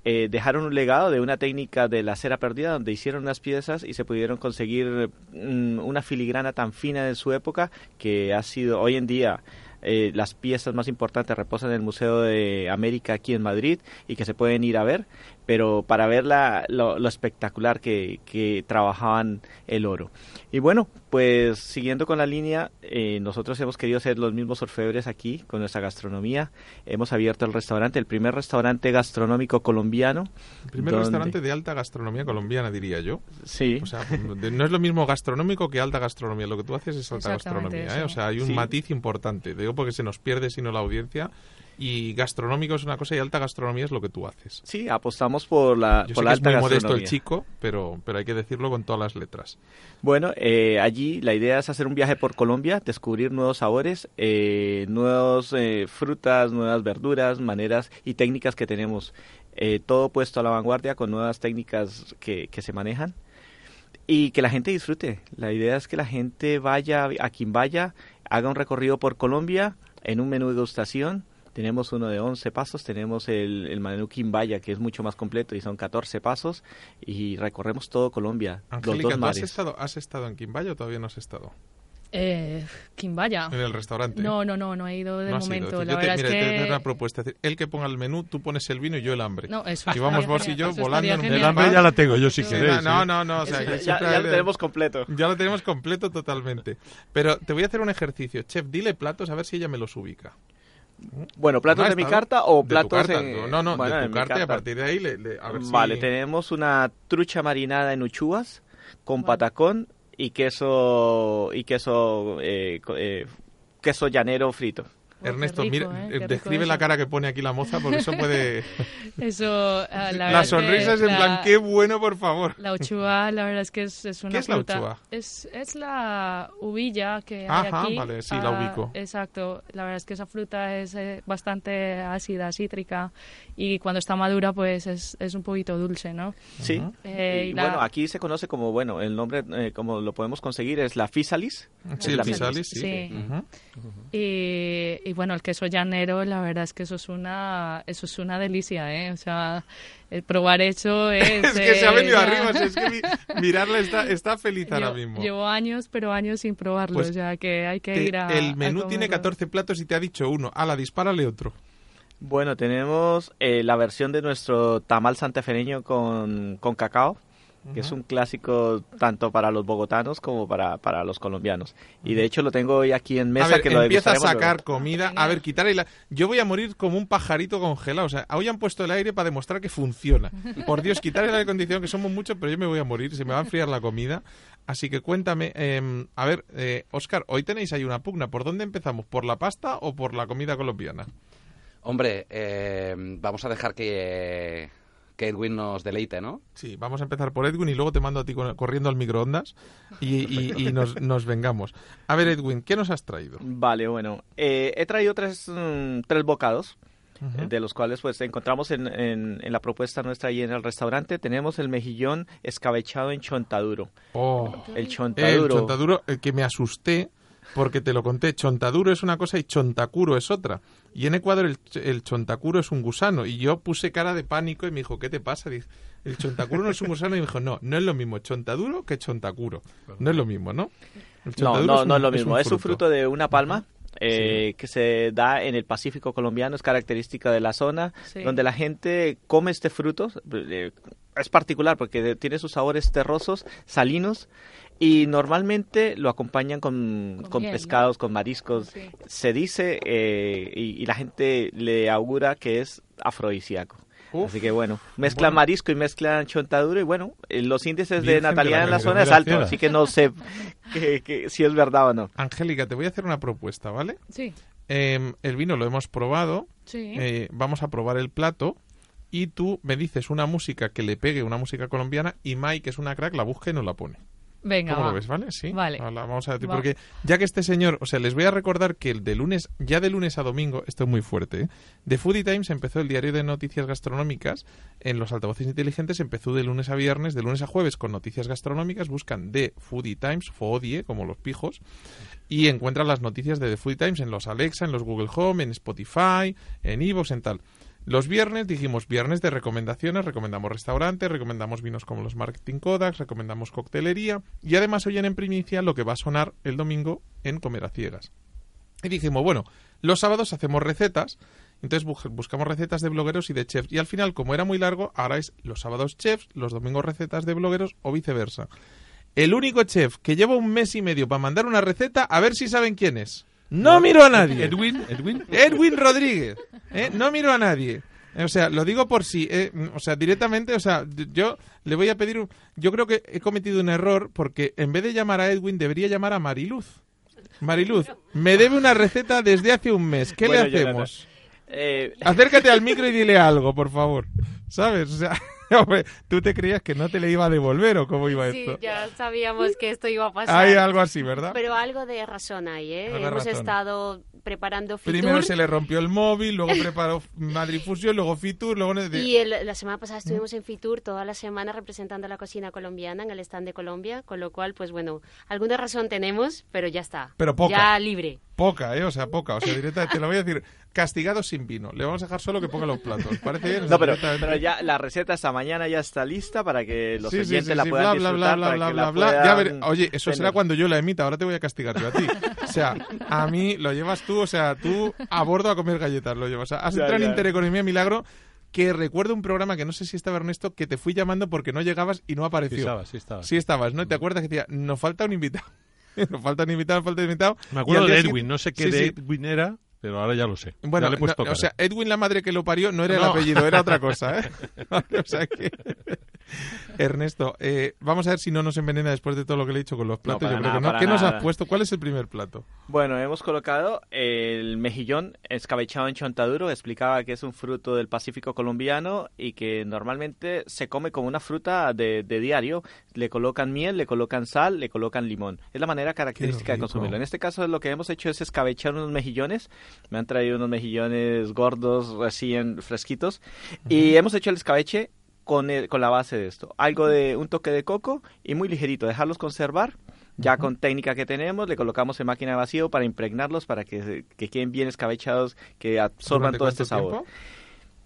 Eh, dejaron un legado de una técnica de la cera perdida donde hicieron unas piezas y se pudieron conseguir mm, una filigrana tan fina de su época que ha sido hoy en día eh, las piezas más importantes reposan en el Museo de América aquí en Madrid y que se pueden ir a ver, pero para ver la- lo, lo espectacular que, que trabajaban el oro. Y bueno, pues siguiendo con la línea, eh, nosotros hemos querido ser los mismos orfebres aquí con nuestra gastronomía. Hemos abierto el restaurante, el primer restaurante gastronómico colombiano. El primer donde- restaurante de alta gastronomía colombiana, diría yo. Sí. O sea, no es lo mismo gastronómico que alta gastronomía. Lo que tú haces es alta gastronomía. ¿eh? O sea, hay un Sí. matiz importante. Digo porque se nos pierde sino la audiencia. Y gastronómico es una cosa y alta gastronomía es lo que tú haces. Sí, apostamos por la, Yo por sé la que es muy modesto el chico, pero, pero hay que decirlo con todas las letras. Bueno, eh, allí la idea es hacer un viaje por Colombia, descubrir nuevos sabores, eh, nuevas eh, frutas, nuevas verduras, maneras y técnicas que tenemos. Eh, todo puesto a la vanguardia con nuevas técnicas que, que se manejan y que la gente disfrute. La idea es que la gente vaya a quien vaya, haga un recorrido por Colombia en un menú de degustación. Tenemos uno de 11 pasos, tenemos el, el menú Quimbaya, que es mucho más completo y son 14 pasos, y recorremos todo Colombia, los Angélica, dos ¿tú has mares. estado, has estado en Quimbaya o todavía no has estado? Eh, Quimbaya. En el restaurante. No, no, no, no he ido de No ido. momento. Decir, La yo te, verdad mira, es te- que... te una propuesta. Es decir, el que ponga el menú, tú pones el vino y yo el hambre. No, eso y vamos vos y genial, yo eso volando en un El hambre ya la tengo yo si Sí, queréis. no, ¿eh? no, no, o sea, Ya- ya, ya lo tenemos completo. Ya lo tenemos completo totalmente. Pero te voy a hacer un ejercicio. Chef, dile platos a ver si ella me los ubica. Bueno, ¿platos ¿No ha de mi carta o De tu platos carta. en- No, no, bueno, de tu carta y a partir de ahí le, le- a ver si- Vale, tenemos una trucha marinada en uchuas con patacón y queso y queso eh, eh, queso llanero frito. Ernesto, rico, mira, ¿eh? eh, describe la eso. cara que pone aquí la moza porque eso puede... Eso, ah, la, La, es sonrisa es en la- plan, qué bueno, por favor. La uchuva, la verdad es que es, es una ¿Qué es la fruta. uchuva? Es, es la uvilla que hay Ajá, aquí. vale, sí, la Ah, ubico. Exacto. La verdad es que esa fruta es eh, bastante ácida, cítrica y cuando está madura pues es, es un poquito dulce, ¿no? Sí. Eh, y y la- bueno, aquí se conoce como, bueno, el nombre, eh, como lo podemos conseguir, es la fisalis. Sí, la el pisalis, sí. Sí. Ujú. Y, y bueno, el queso llanero, la verdad es que eso es una, eso es una delicia, ¿eh? O sea, el probar eso es... Es que se ha eh, venido ya- arriba, es que mi- mirarla está, está feliz ahora mismo. Llevo años, pero años sin probarlo, Pues o sea que hay que Te- ir a. el menú a tiene comerlo. 14 platos y te ha dicho uno. Ala, dispárale otro. Bueno, tenemos eh, la versión de nuestro tamal santafereño con, con cacao, que es un clásico tanto para los bogotanos como para, para los colombianos. Y de hecho lo tengo hoy aquí en mesa a ver, que lo empieza a sacar luego. comida. A ver, quitar el... Yo voy a morir como un pajarito congelado. O sea, hoy han puesto el aire para demostrar que funciona. Por Dios, quitar el aire acondicionado, que somos muchos, pero yo me voy a morir. Se me va a enfriar la comida. Así que cuéntame, em, a ver, eh, Oscar, hoy tenéis ahí una pugna. ¿Por dónde empezamos? ¿Por la pasta o por la comida colombiana? Hombre, eh, vamos a dejar que, que Edwin nos deleite, ¿no? Sí, vamos a empezar por Edwin y luego te mando a ti corriendo al microondas y, y- y nos, nos vengamos. A ver, Edwin, ¿qué nos has traído? Vale, bueno. eh, he traído tres, mm, tres bocados. eh, de los cuales pues encontramos en, en, en la propuesta nuestra ahí en el restaurante. Tenemos el mejillón escabechado en chontaduro. Oh, El el chontaduro. chontaduro, el que me asusté porque te lo conté. Chontaduro es una cosa y chontacuro es otra. Y en Ecuador el, el chontacuro es un gusano. Y yo puse cara de pánico y me dijo, ¿qué te pasa? Dije, el chontacuro no es un gusano. Y me dijo, no, no es lo mismo chontaduro que chontacuro. No es lo mismo, ¿no? El No, no, un- no es lo mismo. Es un fruto de una palma. Eh, que se da en el Pacífico colombiano, es característica de la zona, Sí. donde la gente come este fruto. eh, es particular porque tiene sus sabores terrosos, salinos, y normalmente lo acompañan con, Con con miel, ¿no? pescados, con mariscos. Sí. Se dice eh, y, y la gente le augura que es afrodisíaco. Uf. Así que bueno, mezclan Bueno. marisco y mezclan chontaduro y bueno, eh, los índices de Virgen de natalidad la en la zona es alto, así que no sé que- que- si es verdad o no. Angélica, te voy a hacer una propuesta, ¿vale? Sí, Em, el vino lo hemos probado. sí. eh, vamos a probar el plato. Y tú me dices una música que le pegue, una música colombiana, y Mike, que es una crack, la busca y nos la pone. Venga, ¿Cómo va. lo ves, vale? Sí. Vale. Vamos a Va. porque ya que este señor, o sea, les voy a recordar que el de lunes, ya de lunes a domingo, esto es muy fuerte, ¿eh? de Foodie Times empezó el diario de noticias gastronómicas en los altavoces inteligentes, empezó de lunes a viernes, de lunes a jueves con noticias gastronómicas, buscan de Foodie Times, Foodie, como los pijos, y encuentran las noticias de The Foodie Times en los Alexa, en los Google Home, en Spotify, en Evox, en tal. Los viernes dijimos viernes de recomendaciones, recomendamos restaurantes, recomendamos vinos como los Marketing Kodaks, recomendamos coctelería y además oyen en primicia lo que va a sonar el domingo en Comer a Ciegas. Y dijimos, bueno, los sábados hacemos recetas, entonces bu- buscamos recetas de blogueros y de chefs. Y al final, como era muy largo, ahora es los sábados chefs, los domingos recetas de blogueros o viceversa. El único chef que lleva un mes y medio para mandar una receta, a ver si saben quién es. No miro a nadie. Edwin, Edwin. Edwin Rodríguez. ¿eh? No miro a nadie. O sea, lo digo por si, eh, o sea, directamente, o sea, yo le voy a pedir, un- yo creo que he cometido un error porque en vez de llamar a Edwin debería llamar a Mariluz. Mariluz, me debe una receta desde hace un mes. ¿Qué Bueno, le hacemos? Eh, Acércate al micro y dile algo, por favor. ¿Sabes? O sea, ¿tú te creías que no te le iba a devolver o cómo iba Sí, esto? ya sabíamos que esto iba a pasar. Hay algo así, ¿verdad? Pero algo de razón hay, ¿eh? Algo Hemos razón. estado preparando Fitur. Primero se le rompió el móvil, luego preparó Madrid Fusión, luego Fitur, luego... Y el- la semana pasada estuvimos en Fitur toda la semana representando la cocina colombiana en el stand de Colombia, con lo cual, pues bueno, alguna razón tenemos, pero ya está. Pero poca. Ya libre. Poca, ¿eh? O sea, poca. O sea, directamente te lo voy a decir. Castigado sin vino. Le vamos a dejar solo que ponga los platos. ¿Parece bien? no, pero, Directamente. pero ya la receta esta mañana ya está lista para que los Sí, sí, oyentes sí, la sí, puedan bla, bla, disfrutar, bla, bla, bla, la bla. Ya ver- Oye, eso será cuando yo la emita. Ahora te voy a castigar yo a ti. O sea, a mí lo llevas tú, o sea, tú a bordo a comer galletas lo llevas. O sea, has Ya, entrado en. Intereconomía Milagro que recuerdo un programa que no sé si estaba Ernesto, que te fui llamando porque no llegabas y no Sí apareció. estaba, sí estaba. Sí estabas, ¿no? ¿Te acuerdas que decía, nos falta un invitado? nos falta un invitado, nos falta un invitado. Me acuerdo de Edwin, no sé qué Sí, de sí. Edwin era, pero ahora ya lo sé. Bueno, Ya le he puesto no, o sea, Edwin, la madre que lo parió, no era el apellido, era otra cosa, ¿eh? o sea que... Ernesto, eh, vamos a ver si no nos envenena después de todo lo que le he dicho con los platos. para Yo creo nada, que no. para ¿Qué nos has puesto? ¿Cuál es el primer plato? Bueno, hemos colocado el mejillón escabechado en chontaduro. Explicaba que es un fruto del Pacífico colombiano y que normalmente se come como una fruta de, de diario. Le colocan miel, le colocan sal, le colocan limón. Es la manera característica de consumirlo. En este caso lo que hemos hecho es escabechar unos mejillones. Me han traído unos mejillones gordos, recién fresquitos. Y hemos hecho el escabeche con, el- con la base de esto. Algo de un toque de coco y muy ligerito. Dejarlos conservar. Ya con técnica que tenemos, le colocamos en máquina de vacío para impregnarlos, para que, que queden bien escabechados, que absorban ¿Durante todo este sabor. tiempo?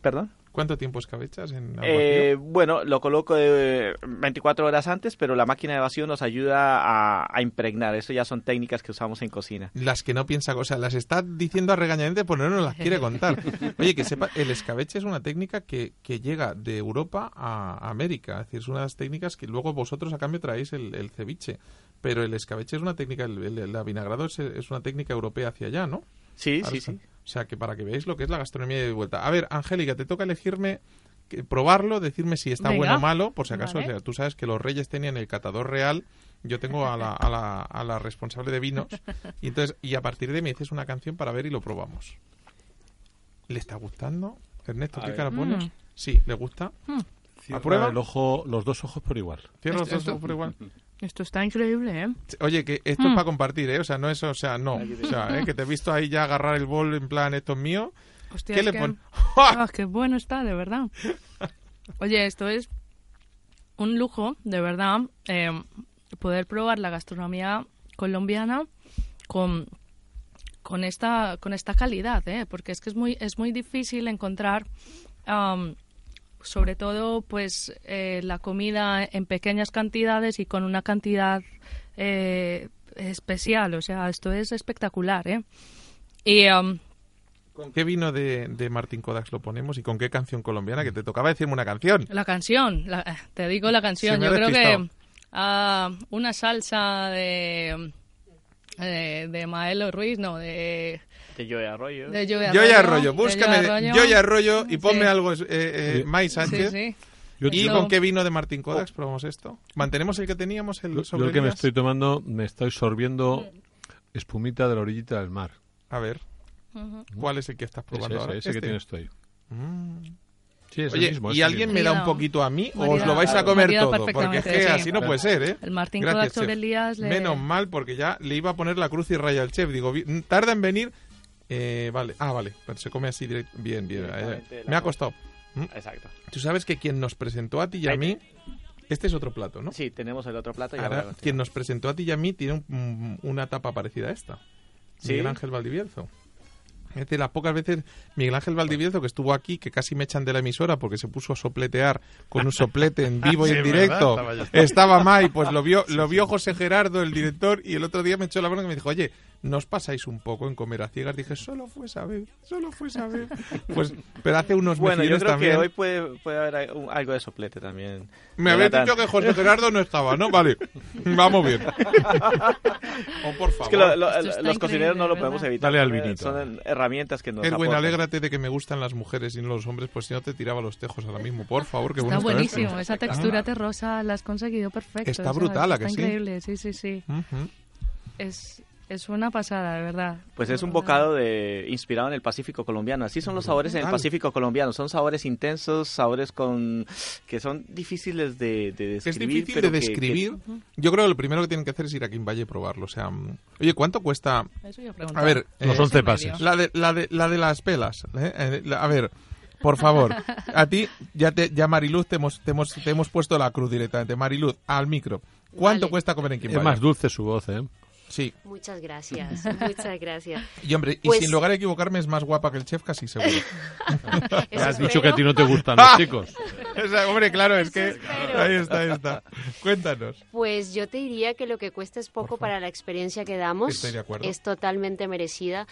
¿Perdón? ¿Cuánto tiempo escabechas en agua Eh, bueno, lo coloco de 24 horas antes, pero la máquina de vacío nos ayuda a, a impregnar. Eso ya son técnicas que usamos en cocina. Las que no piensa, o sea, las está diciendo a regañadientes, pero no nos las quiere contar. Oye, que sepa, el escabeche es una técnica que, que llega de Europa a América. Es decir, es una de las técnicas que luego vosotros a cambio traéis el, el ceviche. Pero el escabeche es una técnica, el, el, el avinagrado es, es una técnica europea hacia allá, ¿no? Sí, sí, sí. O sea, que para que veáis lo que es la gastronomía de vuelta. A ver, Angélica, te toca elegirme, que- probarlo, decirme si está Venga. bueno o malo, por si acaso. Vale. o sea, tú sabes que los reyes tenían el catador real, yo tengo a la, a la, a la responsable de vinos, y entonces y a partir de ahí me dices una canción para ver y lo probamos. ¿Le está gustando? Ernesto, A ¿qué ver. cara pones? Mm. Sí, ¿le gusta? Cierra prueba? el ojo, los dos ojos por igual. Cierra los dos ojos por igual. Esto está increíble, ¿eh? Oye, que esto es Mm. para compartir, ¿eh? O sea, no es, o sea, no. O sea, ¿eh? que te he visto ahí ya agarrar el bol en plan, esto es mío. Hostia, ¿Qué es le que Ah, qué bueno está, de verdad. Oye, esto es un lujo, de verdad, eh, poder probar la gastronomía colombiana con, con esta con esta calidad, ¿eh? porque es que es muy es muy difícil encontrar sobre todo pues eh, la comida en pequeñas cantidades y con una cantidad eh, especial, o sea, esto es espectacular, ¿eh? Y am, ¿Con qué vino de, de Martín Kodaks lo ponemos y con qué canción colombiana? Que te tocaba decirme una canción. La canción, la- te digo la canción. Yo creo despistado. que ah, una salsa de, de, de Maelo Ruiz, no, de, De Joey Arroyo. de Joey Yo ya Arroyo, Arroyo, de búscame Joey de- Arroyo. Yo y ponme Sí. algo, eh, eh, Sí. Mai Sí, Sánchez. sí. Yo, ¿Y con qué vino de Martín Kodaks probamos esto? ¿Mantenemos el que teníamos, el yo- yo sobre el que me estoy tomando, me estoy sorbiendo espumita de la orillita del mar. A ver, Ujú. ¿cuál es el que estás Ese, probando ese, ahora? ese que Este. tienes tú ahí. Mm. Sí, es el Oye, mismo. es ¿y el alguien mismo. me da un poquito a mí o os lo vais a comer todo? Porque es que sí. así no puede ser, ¿eh? El Martín Gracias, Kodak sobre. Elías le... Menos mal, porque ya le iba a poner la cruz y raya al chef. Digo, tarda en venir. Eh, vale, ah, vale, pero se come así directo. Bien, bien. eh, me ha costado. ¿Mm? Exacto. Tú sabes que quien nos presentó a ti y a mí. Este es otro plato, ¿no? Sí, tenemos el otro plato. y Ahora, ahora- quien nos presentó a ti y a mí tiene un- una tapa parecida a esta. Sí. Miguel Ángel Valdivieso. Es de las pocas veces Miguel Ángel Valdivieso que estuvo aquí, que casi me echan de la emisora porque se puso a sopletear con un soplete en vivo y Sí, en ¿verdad? directo. Estaba. Estaba Mai, pues lo vio, lo vio José Gerardo, el director, y el otro día me echó la mano y me dijo, oye, ¿nos pasáis un poco en comer a ciegas? Dije, solo fue esa vez, solo fue esa vez. Pues, pero hace unos Bueno, yo creo también. que hoy puede, puede haber algo de soplete también. Me habéis dicho que José Gerardo no estaba, ¿no? Vale, vamos bien. Oh, por favor. Es que lo- lo- está los cocineros no lo podemos evitar. Dale al Son- vinito. Son herramientas que nos Edwin, aportan. alégrate de que me gustan las mujeres y no los hombres, pues si no te tiraba los tejos ahora mismo. Por favor, que Está está buenísimo, esa textura terrosa la has conseguido perfecto. Está o sea, brutal, ¿a está que sí? increíble, sí, sí, sí. Ujú. Es, es una pasada, de verdad. Pues es un bocado de inspirado en el Pacífico colombiano. Así son los sabores en el. Pacífico colombiano. Son sabores intensos, sabores con que son difíciles de, de Es describir. difícil pero de que- describir. Yo creo que lo primero que tienen que hacer es ir a Quimballe y probarlo. O sea, oye, ¿cuánto cuesta? Eso yo A ver, Los eh, 11 medio. pases. la de, la de, la de las pelas. ¿eh? Eh, la- a ver, por favor, a ti, ya, te, ya Mariluz, te hemos, te, hemos, te hemos puesto la cruz directamente. Mariluz, al micro. ¿Cuánto Vale. cuesta comer en Quimballe? Es más dulce su voz, ¿eh? Sí. Muchas gracias, muchas gracias. Y hombre, y Pues- sin lugar a equivocarme, es más guapa que el chef, casi seguro. Has dicho que a ti no te gustan los chicos. O sea, hombre, claro, es que... Ahí está, ahí está. Cuéntanos. Pues yo te diría que lo que cuesta es poco para la experiencia que damos. Estoy de acuerdo. Es totalmente merecida.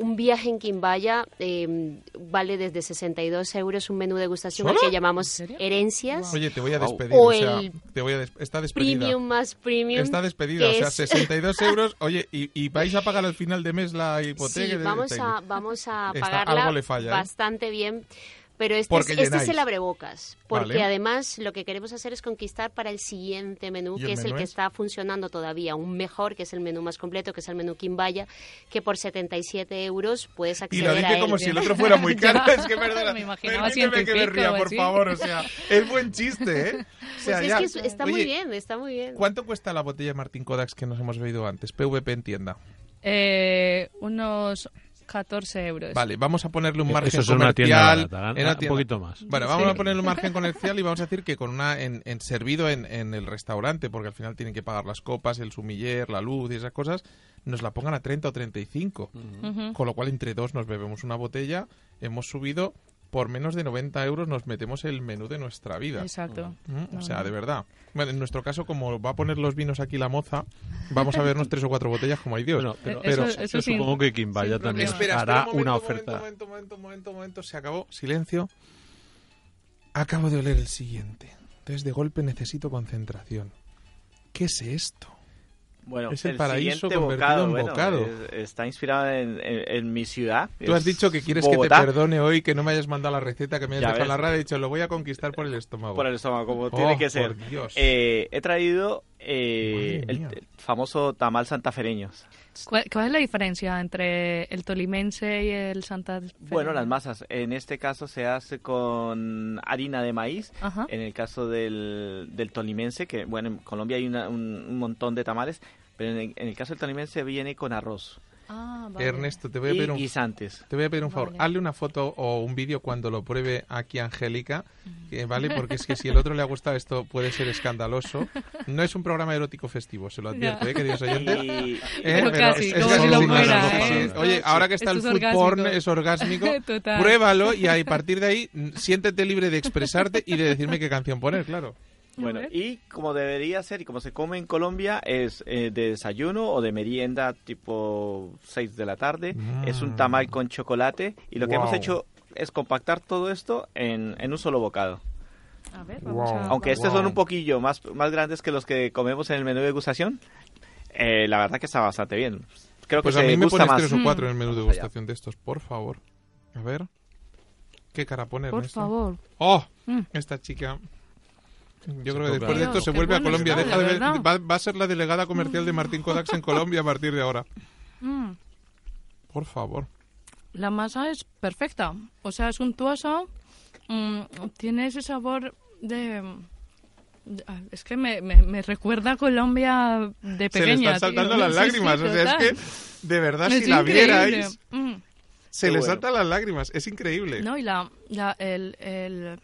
Un viaje en Quimbaya eh, vale desde 62 euros un menú de degustación ¿Solo? que llamamos herencias. Oye, te voy a Wow. despedir. O O, sea, el te voy a des- está despedida. Premium más premium. Está despedida, o sea, es- 62 euros. Oye, ¿y, y vais a pagar al final de mes la hipoteca? Sí, vamos de- a, vamos a Está- pagarla algo le falla, ¿eh? bastante bien. Pero este, Porque es, este es el abrebocas, porque Vale. además lo que queremos hacer es conquistar para el siguiente menú, ¿Y que es el menú que es? está funcionando todavía aún mejor, que es el menú más completo, que es el menú Quimbaya, que por 77 euros puedes Y acceder lo a dije él. como si el otro fuera muy caro. Es que perdona. Me imaginaba que me ría, por así. favor. O sea, es buen chiste, ¿eh? O sea, Pues es ya- que es- está muy Oye, bien, está muy bien. ¿Cuánto cuesta la botella de Martín Kodaks que nos hemos bebido antes? PVP en tienda. Eh, unos 14 euros. Vale, vamos a ponerle un margen Eso es una tienda comercial. barata, en una un poquito más. Bueno, vamos Sí. a ponerle un margen comercial y vamos a decir que con una en, en servido en, en el restaurante, porque al final tienen que pagar las copas, el sumiller, la luz y esas cosas, nos la pongan a 30 o 35. Ujú. Con lo cual entre dos nos bebemos una botella, hemos subido por menos de 90 euros nos metemos el menú de nuestra vida. Exacto. Mm, No, O sea, no. de verdad. Bueno, en nuestro caso, como va a poner los vinos aquí la moza, vamos a vernos tres o cuatro botellas como hay Dios. Bueno, pero, Eh, eso- pero eso yo sin- supongo que Quimbaya sin también. Espera, hará espera, un una momento, oferta. Momento, momento, momento, momento, se acabó. Silencio. Acabo de oler el siguiente. Entonces, de golpe necesito concentración. ¿Qué es esto? Bueno, Es el paraíso convertido en bueno, bocado. es- está inspirado en, en- en mi ciudad. Tú has dicho que quieres Bogotá, que te perdone hoy, que no me hayas mandado la receta, que me hayas Ya dejado en la radio. He dicho, lo voy a conquistar por el estómago. Por el estómago, como Oh, tiene que ser. por Dios. Eh, he traído eh, el, el famoso tamal santafereño. ¿Cuál, cuál es la diferencia entre el tolimense y el Santa Fe? Bueno, las masas. En este caso se hace con harina de maíz. Ajá. En el caso del, del tolimense, que bueno, en Colombia hay una- un, un montón de tamales, pero en el, en el caso del tolimense viene con arroz. Ah, vale. Ernesto, te voy a pedir Y un, guisantes. te voy a pedir un favor. Vale. Hazle una foto o un vídeo cuando lo pruebe aquí Angélica, eh, ¿vale? Porque es que si el otro le ha gustado esto puede ser escandaloso. No es un programa erótico festivo, se lo advierto. ¿eh, queridos oyentes? Y- Eh, Pero casi, como casi si lo una fuera, cosa, ¿eh? sí. Oye, ahora que está el Esto food orgásmico. porn, es orgásmico, Total. pruébalo y a partir de ahí siéntete libre de expresarte y de decirme qué canción poner, claro. Bueno, y como debería ser y como se come en Colombia es eh, de desayuno o de merienda tipo 6 de la tarde. Es un tamal con chocolate y lo que hemos Wow. hecho es compactar todo esto en, en un solo bocado. A ver, vamos Wow. a... Aunque estos Wow. son un poquillo más, más grandes que los que comemos en el menú de degustación, eh, la verdad que está bastante bien. Creo Pues que a mí me gusta pones más. tres o cuatro en el menú de degustación de estos, por favor. A ver. ¿Qué cara pone Por Ernesto? favor. ¡Oh! Mm. Esta chica. Yo creo que después de esto se vuelve a Colombia. Deja la de va, va a ser la delegada comercial de Martín Kodaks en Colombia a partir de ahora. Mm. Por favor. La masa es perfecta. O sea, es untuosa. mm, tiene ese sabor de... de- ah, Es que me, me, me recuerda a Colombia de Se le pequeña. están saltando tío. las Sí, sí, lágrimas. o sea, es que, de verdad, Es si la increíble. vierais, Mm. se Qué le bueno. saltan las lágrimas. Es increíble. No, y la, la- el, el,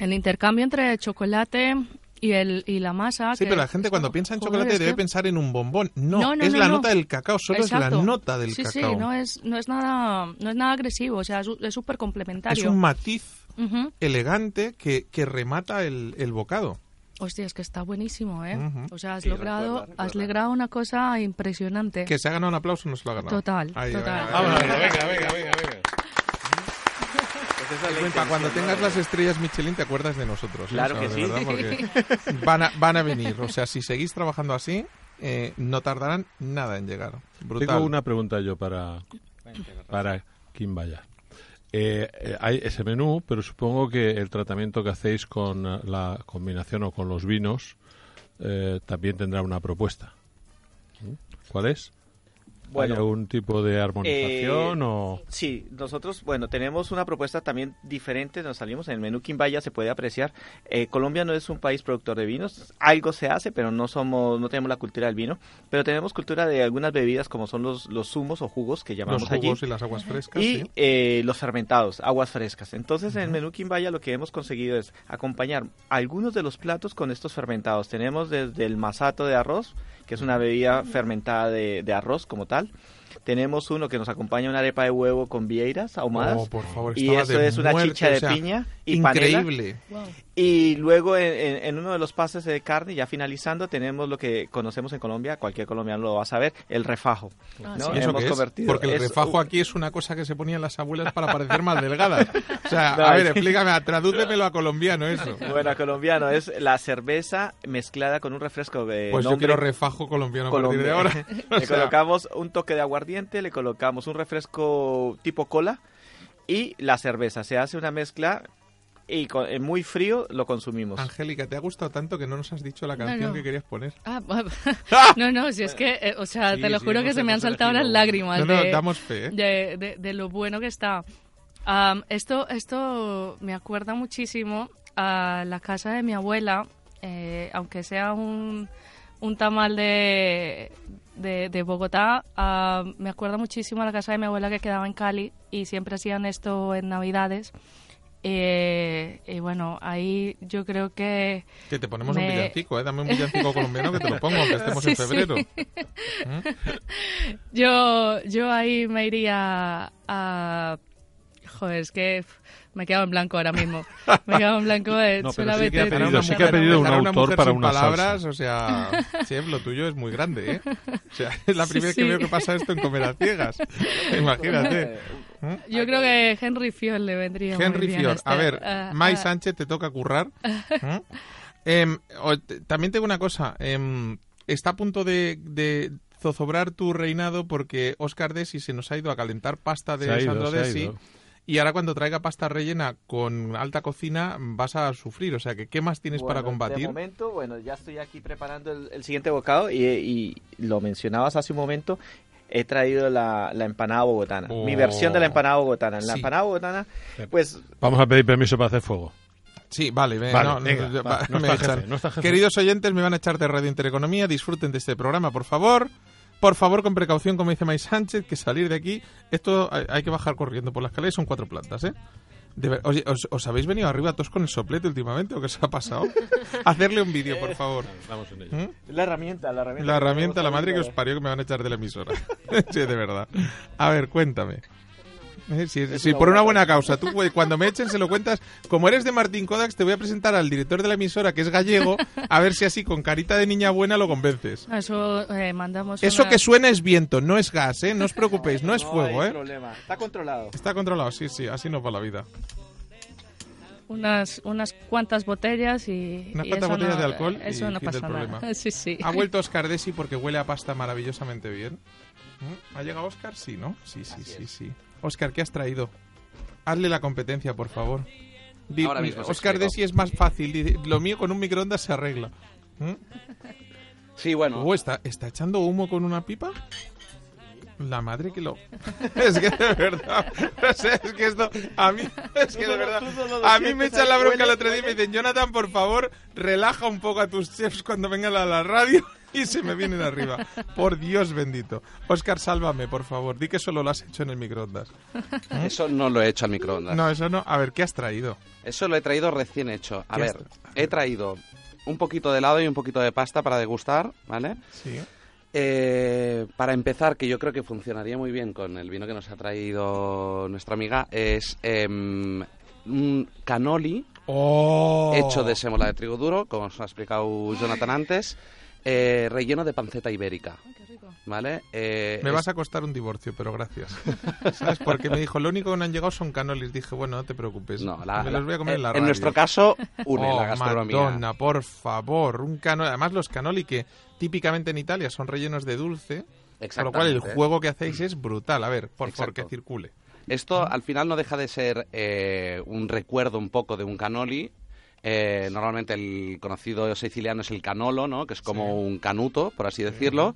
el intercambio entre el chocolate y, el, y la masa. Sí, que- pero la gente cuando piensa en chocolate es debe que- pensar en un bombón. No, No, no, es no, la no. nota del cacao, solo es Exacto. la nota del sí, cacao. Sí, no es, no es nada, no es nada agresivo, o sea, es es súper complementario. es un matiz Ujú. elegante que, que remata el, el bocado. Hostia, es que está buenísimo, ¿eh? Ujú. O sea, has logrado, recuerda, has recuerda. logrado una cosa impresionante. Que se ha ganado un aplauso no se lo ha ganado. Total, Ahí, total. venga, venga, venga, venga, venga, venga. Pues esa es la Cuenta, cuando tengas ¿no? las estrellas Michelin te acuerdas de nosotros. ¿eh? Claro O sea, que sí. verdad, porque van, a, van a venir. O sea, si seguís trabajando así, eh, no tardarán nada en llegar. Brutal. Tengo una pregunta yo para, para Kim Vaya. Eh, eh, hay ese menú, pero supongo que el tratamiento que hacéis con la combinación o con los vinos eh, también tendrá una propuesta. ¿Mm? ¿Cuál es? Bueno, ¿Hay algún tipo de armonización eh, o...? Sí, nosotros, bueno, tenemos una propuesta también diferente, nos salimos en el menú Quimbaya, se puede apreciar. Eh, Colombia no es un país productor de vinos, algo se hace, pero no somos, no tenemos la cultura del vino, pero tenemos cultura de algunas bebidas como son los, los zumos o jugos que llamamos Los allí. jugos y las aguas frescas. y sí. eh, los fermentados, aguas frescas. Entonces, en el menú Quimbaya lo que hemos conseguido es acompañar algunos de los platos con estos fermentados. Tenemos desde el masato de arroz, que es una bebida fermentada de, de arroz como tal. Tenemos uno que nos acompaña una arepa de huevo con vieiras ahumadas. Oh, por favor, y eso de es una muerte, chicha de o sea, piña y panela. Increíble. Y luego en, en- uno de los pases de carne, ya finalizando, tenemos lo que conocemos en Colombia, cualquier colombiano lo va a saber, el refajo. Ah, ¿no? sí. ¿Y eso Hemos qué es? convertido- Porque el es refajo un- aquí es una cosa que se ponían las abuelas para parecer más delgadas. O sea, No, a ver, es- explícame, tradúcemelo a colombiano eso. Bueno, colombiano es la cerveza mezclada con un refresco de Pues yo nombre quiero refajo colombiano a partir de ahora. O le sea, colocamos un toque de aguardiente, le colocamos un refresco tipo cola y la cerveza. Se hace una mezcla y con- eh, muy frío lo consumimos. Angélica, ¿te ha gustado tanto que no nos has dicho la canción no. que querías poner? Ah, no, no, si es que, eh, o sea, Sí, te lo sí, juro que se me han saltado las lágrimas No, no, de, damos fe, ¿eh? de, de- de lo bueno que está. Esto, esto me acuerda muchísimo a la casa de mi abuela, eh, aunque sea un, un tamal de, de, de Bogotá, am, me acuerda muchísimo a la casa de mi abuela que quedaba en Cali y siempre hacían esto en Navidades. Eh, y bueno, ahí yo creo que Que te ponemos un Me- villancico, ¿eh? Dame un villancico colombiano que te lo pongo, aunque estemos en Sí, sí. febrero. Yo, yo ahí me iría a... Joder, es que me he quedado en blanco ahora mismo. Me he quedado en blanco de No, pero sí que ha Para pedido- una sí que ha pedido un para autor para una palabras, salsa. o sea, chef, lo tuyo es muy grande, ¿eh? O sea, es la Sí, primera sí. que veo que pasa esto en comer a ciegas. Imagínate. Yo creo que Henry Fior le vendría muy Henry bien Fior. este. A ver, Ah, Mai ah, Sánchez te toca currar. ¿Mm? Em, o- también tengo una cosa. em, está a punto de, de zozobrar tu reinado porque Oscar Desi se nos ha ido a calentar pasta de Sandro se ha Desi. Y ahora cuando traiga pasta rellena con alta cocina vas a sufrir. O sea, que ¿qué más tienes para combatir? De momento, bueno, ya estoy aquí preparando el, el siguiente bocado y, y lo mencionabas hace un momento. He traído la, la empanada bogotana, mi Oh. versión de la empanada bogotana. En la Sí. empanada bogotana, pues Vamos a pedir permiso para hacer fuego. Sí, vale, ve- Vale, no, no, venga, yo- va, no me está echan. jefe, no está jefe. Queridos oyentes, me van a echar de Radio Intereconomía. Disfruten de este programa, por favor. Por favor, con precaución, como dice May Sánchez, que salir de aquí, esto hay, hay que bajar corriendo por las escalera y son cuatro plantas, ¿eh? De ver- oye, ¿os, os habéis venido arriba todos con el soplete últimamente o qué os ha pasado? Hacerle un vídeo, por favor. Estamos en ello. ¿Mm? La herramienta, la herramienta. La herramienta, la madre que os parió que me van a echar de la emisora. sí, de verdad. A ver, cuéntame. Eh, Si, si por una buena causa, tú cuando me echen se lo cuentas. Como eres de Martín Kodaks, te voy a presentar al director de la emisora, que es gallego, a ver si así con carita de niña buena lo convences. Eso eh, mandamos Eso una- que suena es viento, no es gas, ¿eh? No os preocupéis, no es fuego, hay ¿eh? problema. Está controlado. Está controlado, sí, sí, así nos va la vida. unas, unas cuantas botellas y. Unas y cuantas eso botellas no- de alcohol y Eso no pasa nada. Sí, sí. Ha vuelto Oscar Desi porque huele a pasta maravillosamente bien. ¿Mm? ¿Ha llegado Oscar? Sí, ¿no? Sí, sí, sí, sí. Oscar, ¿qué has traído? Hazle la competencia, por favor. Di- Ahora mismo os Oscar. Desi es más fácil. dice, Lo mío con un microondas se arregla. ¿Mm? Sí, bueno. Oh, ¿está, ¿Está echando humo con una pipa? La madre que lo... Es que de verdad... es que esto... A mí... Es que de verdad... A mí me echan la bronca el otro día y me dicen, Jonathan, por favor, relaja un poco a tus chefs cuando vengan a la radio y se me vienen arriba. Por Dios bendito. Oscar, sálvame, por favor. Di que solo lo has hecho en el microondas. Eso no lo he hecho al microondas. No, eso no. A ver, ¿qué has traído? Eso lo he traído recién hecho. A ¿Qué ver, has he traído un poquito de helado y un poquito de pasta para degustar, ¿vale? Sí. Eh, para empezar, que yo creo que funcionaría muy bien con el vino que nos ha traído nuestra amiga, es em, un canoli ¡Oh! hecho de sémola de trigo duro, como os ha explicado Jonathan antes, eh, relleno de panceta ibérica, Qué rico. ¿vale? Eh, Me es- vas a costar un divorcio, pero gracias. ¿Sabes? Porque me dijo, lo único que no han llegado son canolis. Dije, bueno, no te preocupes. No, la- me los voy a comer en la en radio. nuestro caso, une oh, la gastronomía. Madonna, por favor, un canoli. Además, los canoli que típicamente en Italia son rellenos de dulce, con lo cual el juego que hacéis es brutal. A ver, por favor, Exacto. que circule. Esto al final no deja de ser eh, un recuerdo un poco de un canoli. Eh, normalmente el conocido siciliano es el canolo, ¿no? Que es como Sí. un canuto, por así decirlo.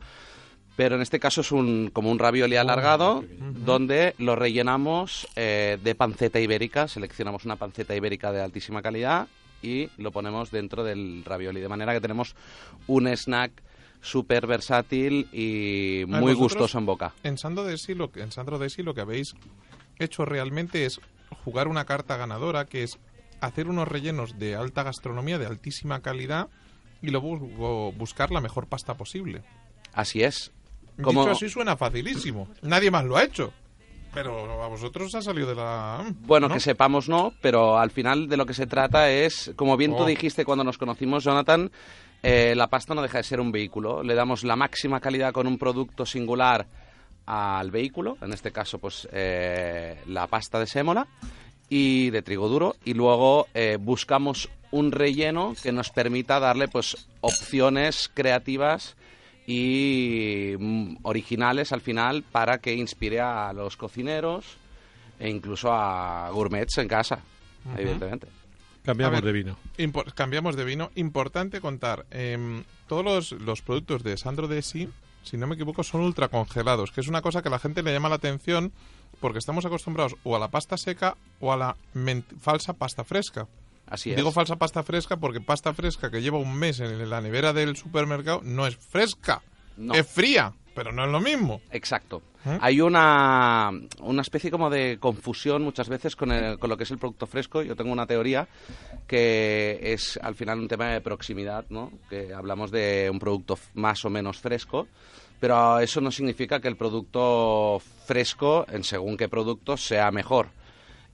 Pero en este caso es un, como un ravioli alargado, donde lo rellenamos eh, de panceta ibérica. Seleccionamos una panceta ibérica de altísima calidad y lo ponemos dentro del ravioli. De manera que tenemos un snack súper versátil y Ah, muy gustoso en boca. En Sandro Desi lo en Sandro Desi lo que habéis hecho realmente es jugar una carta ganadora, que es hacer unos rellenos de alta gastronomía, de altísima calidad, y luego buscar la mejor pasta posible. Así es. Como- Dicho así suena facilísimo. Nadie más lo ha hecho. Pero a vosotros ha salido de la... Bueno, ¿no? que sepamos no, pero al final de lo que se trata es, como bien tú Oh. dijiste cuando nos conocimos, Jonathan, eh, la pasta no deja de ser un vehículo. Le damos la máxima calidad con un producto singular al vehículo, en este caso pues eh, la pasta de sémola y de trigo duro, y luego eh, buscamos un relleno que nos permita darle pues opciones creativas y mm, originales al final para que inspire a los cocineros e incluso a gourmets en casa, evidentemente. Cambiamos ver, de vino. Cambiamos de vino. Importante contar, em, todos los, los productos de Sandro Desi, si no me equivoco, son ultracongelados, que es una cosa que a la gente le llama la atención porque estamos acostumbrados o a la pasta seca o a la falsa pasta fresca. Así es. Digo falsa pasta fresca porque pasta fresca que lleva un mes en la nevera del supermercado no es fresca, No. es fría, pero no es lo mismo. Exacto. ¿Eh? Hay una, una especie como de confusión muchas veces con, el- con lo que es el producto fresco. Yo tengo una teoría que es al final un tema de proximidad, ¿no? Que hablamos de un producto más o menos fresco, pero eso no significa que el producto fresco, en según qué producto, sea mejor.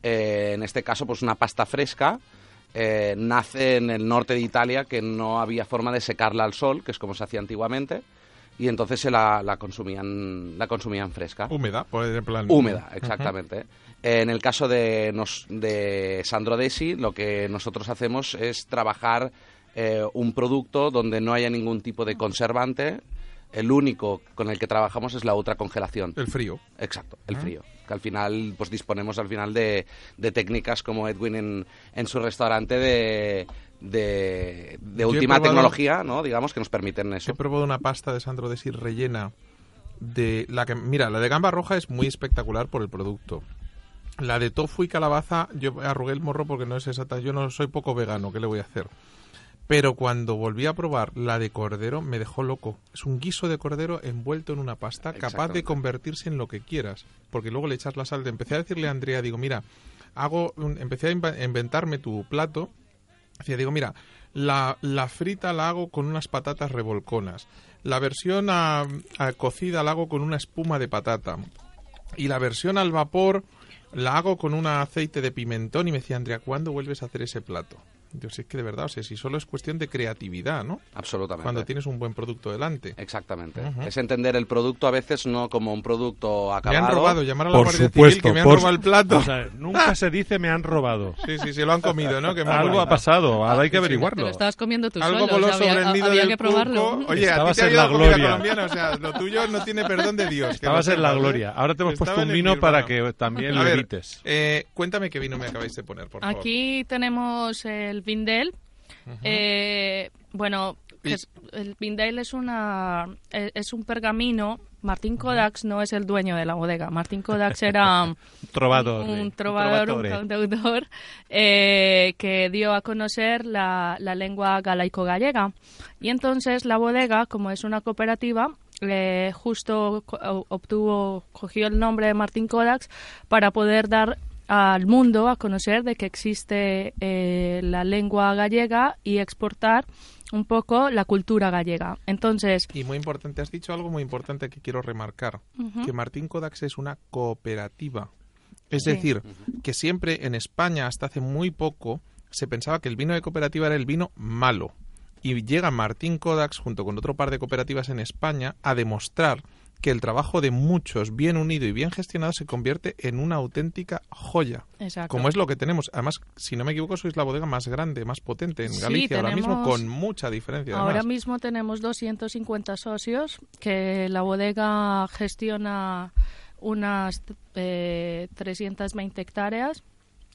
Eh, en este caso, pues una pasta fresca eh, nace en el norte de Italia que no había forma de secarla al sol, que es como se hacía antiguamente, y entonces se la, la consumían la consumían fresca. Húmeda, por en plan. Húmeda, exactamente. En el caso de, nos, de Sandro Desi, lo que nosotros hacemos es trabajar eh, un producto donde no haya ningún tipo de conservante. El único con el que trabajamos es la ultracongelación. El frío. Exacto, el Ah. frío. Que al final, pues disponemos al final de, de técnicas como Edwin en, en su restaurante de, de, de última probado- tecnología, ¿no? Digamos, que nos permiten eso. He probado una pasta de Sandro Desi rellena de la que mira, la de gamba roja es muy espectacular por el producto. La de tofu y calabaza, yo arrugué el morro porque no es exacta, yo no soy poco vegano, ¿qué le voy a hacer? Pero cuando volví a probar la de cordero, me dejó loco. Es un guiso de cordero envuelto en una pasta, capaz de convertirse en lo que quieras. Porque luego le echas la sal. Empecé a decirle a Andrea, digo, mira, hago un- empecé a inventarme tu plato. Decía, digo, mira, la, la frita la hago con unas patatas revolconas. La versión a- a cocida la hago con una espuma de patata. Y la versión al vapor la hago con un aceite de pimentón. Y me decía, Andrea, ¿cuándo vuelves a hacer ese plato? Yo sé que de verdad, o sea, si solo es cuestión de creatividad, ¿no? Absolutamente. Cuando tienes un buen producto delante. Exactamente. Es entender el producto a veces no como un producto Me acabado. han robado, llamar a la Por Guardia supuesto, Civil que me han por- robado el plato. O sea, nunca se dice me han robado. Sí, sí, se lo han comido, ¿no? Que Algo ha pasado, ahora hay que Sí, sí. Te averiguarlo. lo estabas comiendo tú Algo solo, o sea, sobre había, el nido había del que probarlo. Oye, a ti Estabas te ha en ido la gloria. colombiana, o sea, lo tuyo no tiene perdón de Dios. Estabas lo en la ¿eh? gloria. Ahora te hemos Estaba puesto un vino para que también lo evites. eh, cuéntame qué vino me acabáis de poner, por favor. Aquí tenemos el Vindel. Eh, bueno, es- el Vindel es una eh, es un pergamino. Martín Kodaks no es el dueño de la bodega. Martín Kodaks era Trovador. un, trovador, un trovatore. cantautor eh, que dio a conocer la, la lengua galaico-gallega. Y entonces la bodega, como es una cooperativa, eh, justo obtuvo, cogió el nombre de Martín Kodaks para poder dar al mundo a conocer de que existe eh, la lengua gallega y exportar un poco la cultura gallega. Entonces, Y muy importante, has dicho algo muy importante que quiero remarcar, que Martín Kodaks es una cooperativa. Es Sí. decir, que siempre en España, hasta hace muy poco, se pensaba que el vino de cooperativa era el vino malo. Y llega Martín Kodaks, junto con otro par de cooperativas en España, a demostrar que el trabajo de muchos, bien unido y bien gestionado, se convierte en una auténtica joya. exacto. Como es lo que tenemos. Además, si no me equivoco, sois la bodega más grande, más potente en Sí, Galicia ahora mismo, con mucha diferencia. Ahora además. mismo tenemos 250 socios que la bodega gestiona unas eh, 320 hectáreas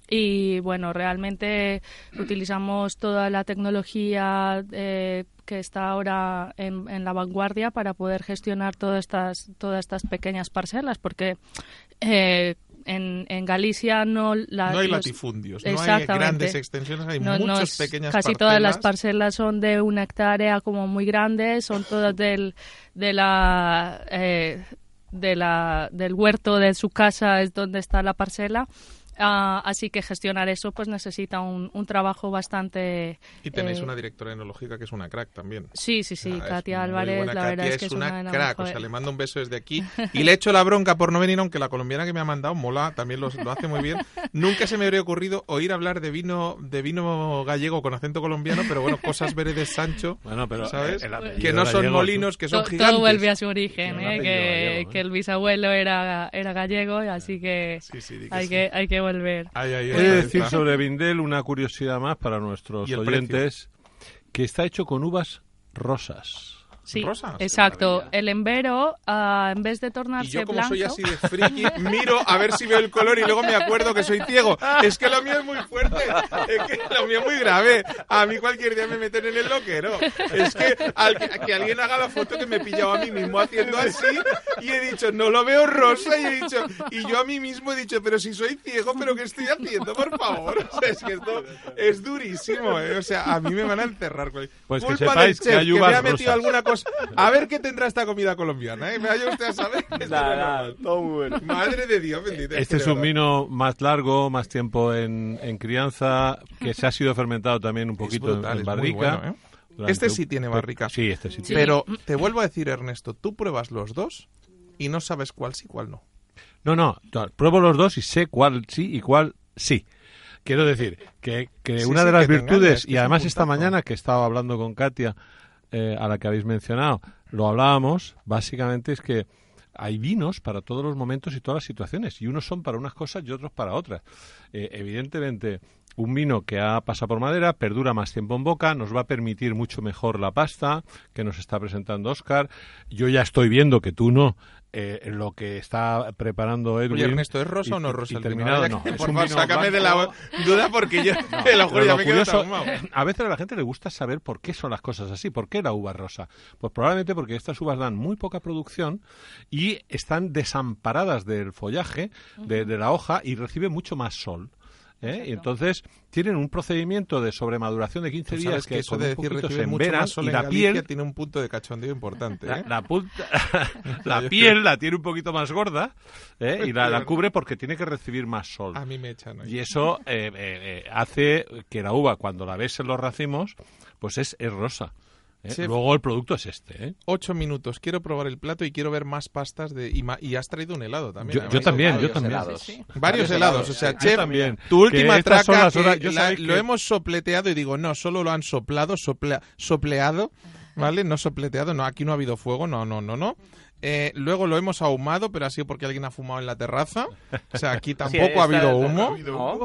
y bueno, realmente utilizamos toda la tecnología eh, que está ahora en, en la vanguardia para poder gestionar todas estas, todas estas pequeñas parcelas porque eh, en, en Galicia no, la- no hay los- latifundios, no hay grandes extensiones, hay no- no muchas es- pequeñas casi parcelas. todas las parcelas son de una hectárea como muy grandes son todas del de la eh, de la del huerto de su casa es donde está la parcela Ah, así que gestionar eso pues necesita un, un trabajo bastante Y tenéis eh, una directora enológica que es una crack también. sí sí sí Ah, Katia Álvarez buena. la Katia verdad es que es una, una, crack, o sea, le mando un beso desde aquí. Y le echo la bronca por no venir, aunque la colombiana que me ha mandado mola, también lo, lo hace muy bien. Nunca se me habría ocurrido oír hablar de vino de vino gallego con acento colombiano, pero bueno, cosas veredes Sancho, Bueno, pero ¿sabes? que no son gallego, molinos, que son To- gigantes. todo vuelve a su origen eh, que, gallego, ¿eh? que el bisabuelo era era gallego así que Sí, sí, que hay sí. que hay que volver Ahí, ahí He está, de ahí decir está. sobre Vindel una curiosidad más para nuestros oyentes, que está hecho con uvas rosas. Sí, Rosas. exacto. El embero, ah, en vez de Y tornarse yo como blanco... soy así de friki, miro a ver si veo el color y luego me acuerdo que soy ciego. Es que lo mío es muy fuerte, es que lo mío es muy grave. A mí cualquier día me meten en el loquero. Es que, al- que alguien haga la foto que me he pillado a mí mismo haciendo así y he dicho, no lo veo rosa y he dicho, y yo a mí mismo he dicho, pero si soy ciego, pero ¿qué estoy haciendo, por favor? O sea, es que esto es durísimo, ¿eh? O sea, a mí me van a encerrar. con- Pues que sepáis del que hay me uvas ha metido rosas. alguna cosa. A ver qué tendrá esta comida colombiana, ¿eh? Me vaya usted a saber. Todo muy bueno. Madre de Dios, bendita. Este es un vino más largo, más tiempo en, en crianza, que se ha sido fermentado también un Es poquito brutal, en es muy barrica. bueno, ¿eh? Este sí tiene barrica. Sí, este sí. Sí. tiene. Pero te vuelvo a decir, Ernesto, tú pruebas los dos y no sabes cuál sí, cuál no. No, no, no, pruebo los dos y sé cuál sí y cuál sí. Quiero decir que, que Sí, una sí, de las virtudes, engañas, y además esta mañana que estaba hablando con Katia, eh, a la que habéis mencionado, lo hablábamos, básicamente es que hay vinos para todos los momentos y todas las situaciones, y unos son para unas cosas y otros para otras. Eh, evidentemente, un vino que ha pasado por madera perdura más tiempo en boca, nos va a permitir mucho mejor la pasta que nos está presentando Oscar. Yo ya estoy viendo que tú no, eh, lo que está preparando Edwin. Oye, Ernesto, ¿es rosa y- o no rosa y terminado, no, es Por un favor, sácame de la duda porque yo te lo juro, Pero ya lo me quedo curioso- a veces a la gente le gusta saber por qué son las cosas así, por qué la uva rosa. Pues probablemente porque estas uvas dan muy poca producción y están desamparadas del follaje, de, de la hoja, y reciben mucho más sol. Y entonces tienen un procedimiento de sobremaduración de 15 Tú días sabes que eso con de un decir se y la Galicia piel tiene un punto de cachondeo importante, la, ¿eh? la punta- la piel la tiene un poquito más gorda ¿eh? y la, la cubre porque tiene que recibir más sol. A mí me echan ahí. Y eso eh, eh, eh, hace que la uva, cuando la ves en los racimos, pues es, es rosa. ¿Eh? Chef. Luego el producto es este. ¿eh? Ocho minutos. Quiero probar el plato y quiero ver más pastas de... Y, ma- y has traído un helado también. Yo, yo también, yo varios también. helados. Varios Varios helados, helados, o sea, sí. chef, Yo también. tu última traca horas- que yo la- lo hemos sopleteado y digo, no, solo lo han soplado, soplea- sopleado, ¿vale? No sopleteado, no, aquí no ha habido fuego, no, no, no, no. Eh, luego lo hemos ahumado, pero ha sido porque alguien ha fumado en la terraza. O sea, aquí tampoco ha habido humo.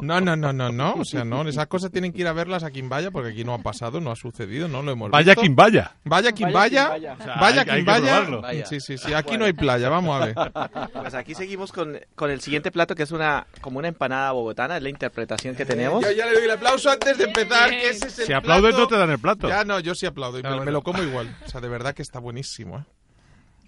¿No? No, no, no, no. O sea, no, esas cosas tienen que ir a verlas aquí en Vaya porque aquí no ha pasado, no ha sucedido, no lo hemos Vaya visto. quien vaya. Vaya quien Vaya vaya, quien vaya. O sea, vaya quien. Sí, sí, sí, aquí no hay playa, vamos a ver. Pues aquí seguimos con, con el siguiente plato que es una como una empanada bogotana, es la interpretación que tenemos. Yo ya le doy el aplauso antes de empezar, que ese es el Si aplaudes plato. no te dan el plato. Ya no, yo sí aplaudo y Ah, me, bueno. me lo como igual. O sea, de verdad que está buenísimo, ¿eh?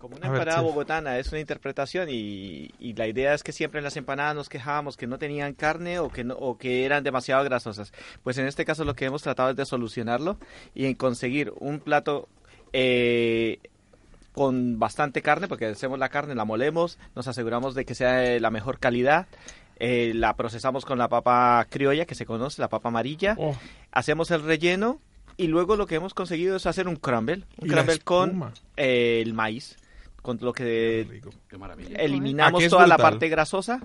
Como una A ver, empanada bogotana es una interpretación y, y la idea es que siempre en las empanadas nos quejábamos que no tenían carne o que, no, o que eran demasiado grasosas. Pues en este caso lo que hemos tratado es de solucionarlo y en conseguir un plato eh, con bastante carne, porque hacemos la carne, la molemos, nos aseguramos de que sea de la mejor calidad. eh, la procesamos con la papa criolla que se conoce, la papa amarilla. Oh, Hacemos el relleno y luego lo que hemos conseguido es hacer un crumble, un crumble con eh, el maíz, con lo que Rico. Qué maravilla. eliminamos toda la parte grasosa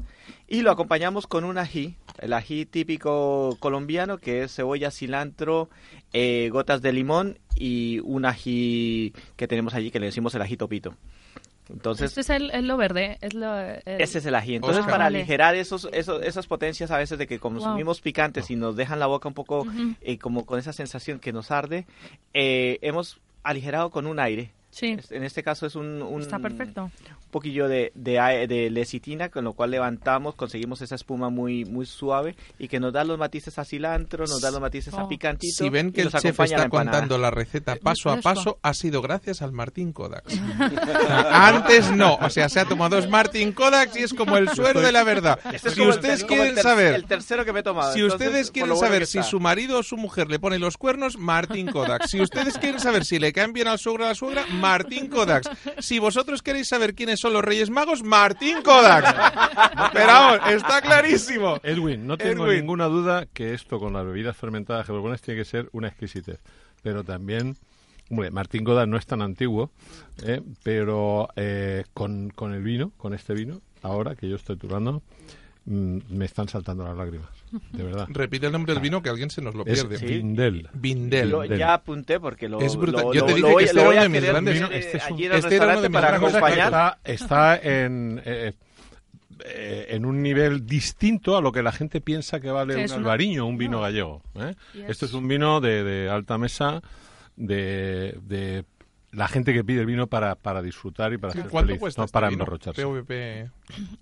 y lo acompañamos con un ají, el ají típico colombiano que es cebolla, cilantro, eh, gotas de limón y un ají que tenemos allí que le decimos el ají topito. Entonces, Este es el, el lo verde, es lo... el- ese es el ají. Entonces, Oscar. para aligerar esos, esos, esas potencias a veces de que consumimos picantes y nos dejan la boca un poco eh, como con esa sensación que nos arde, eh, hemos aligerado con un aire. Sí, Es- En este caso es un, un está perfecto. un poquillo de, de, de lecitina, con lo cual levantamos, conseguimos esa espuma muy, muy suave y que nos da los matices a cilantro, nos da los matices a Oh. picantito. Si ven y que el chef la está empanada. contando la receta paso a paso, ha sido gracias al Martín Kodaks. Antes no, o sea, se ha tomado dos Martín Kodaks y es como el suero de la verdad. Este es Si ustedes el quieren saber El tercero que me he tomado. Si entonces, ustedes quieren bueno saber si su marido o su mujer le pone los cuernos, Martín Kodaks. Si ustedes quieren saber si le caen bien al suegro o a la suegra, Martín Kodaks. Si vosotros queréis saber quiénes son los Reyes Magos, Martín Kodaks. Pero vamos, está clarísimo. Edwin, no tengo Edwin. ninguna duda que esto con las bebidas fermentadas geborgones tiene que ser una exquisitez. Pero también, hombre, Martín Goda no es tan antiguo, ¿eh? pero eh, con, con el vino, con este vino, ahora que yo estoy turando, mm, me están saltando las lágrimas. De verdad. Repite el nombre del vino que alguien se nos lo Es pierde. Sí. Vindel. Vindel. Lo- ya apunté porque lo, Es brutal. lo- Yo te dije lo voy- que este lo era uno a de mis grandes- Este es un- este era uno de mis grandes acompañar. Está, está en, eh, eh, en un nivel distinto a lo que la gente piensa que vale Sí, un es una- albariño, un vino No. gallego. ¿eh? Y es- Este es un vino de, de alta mesa, de, de la gente que pide el vino para, para disfrutar y para ser ¿Cuánto feliz, cuesta no este para emborracharse. PVP.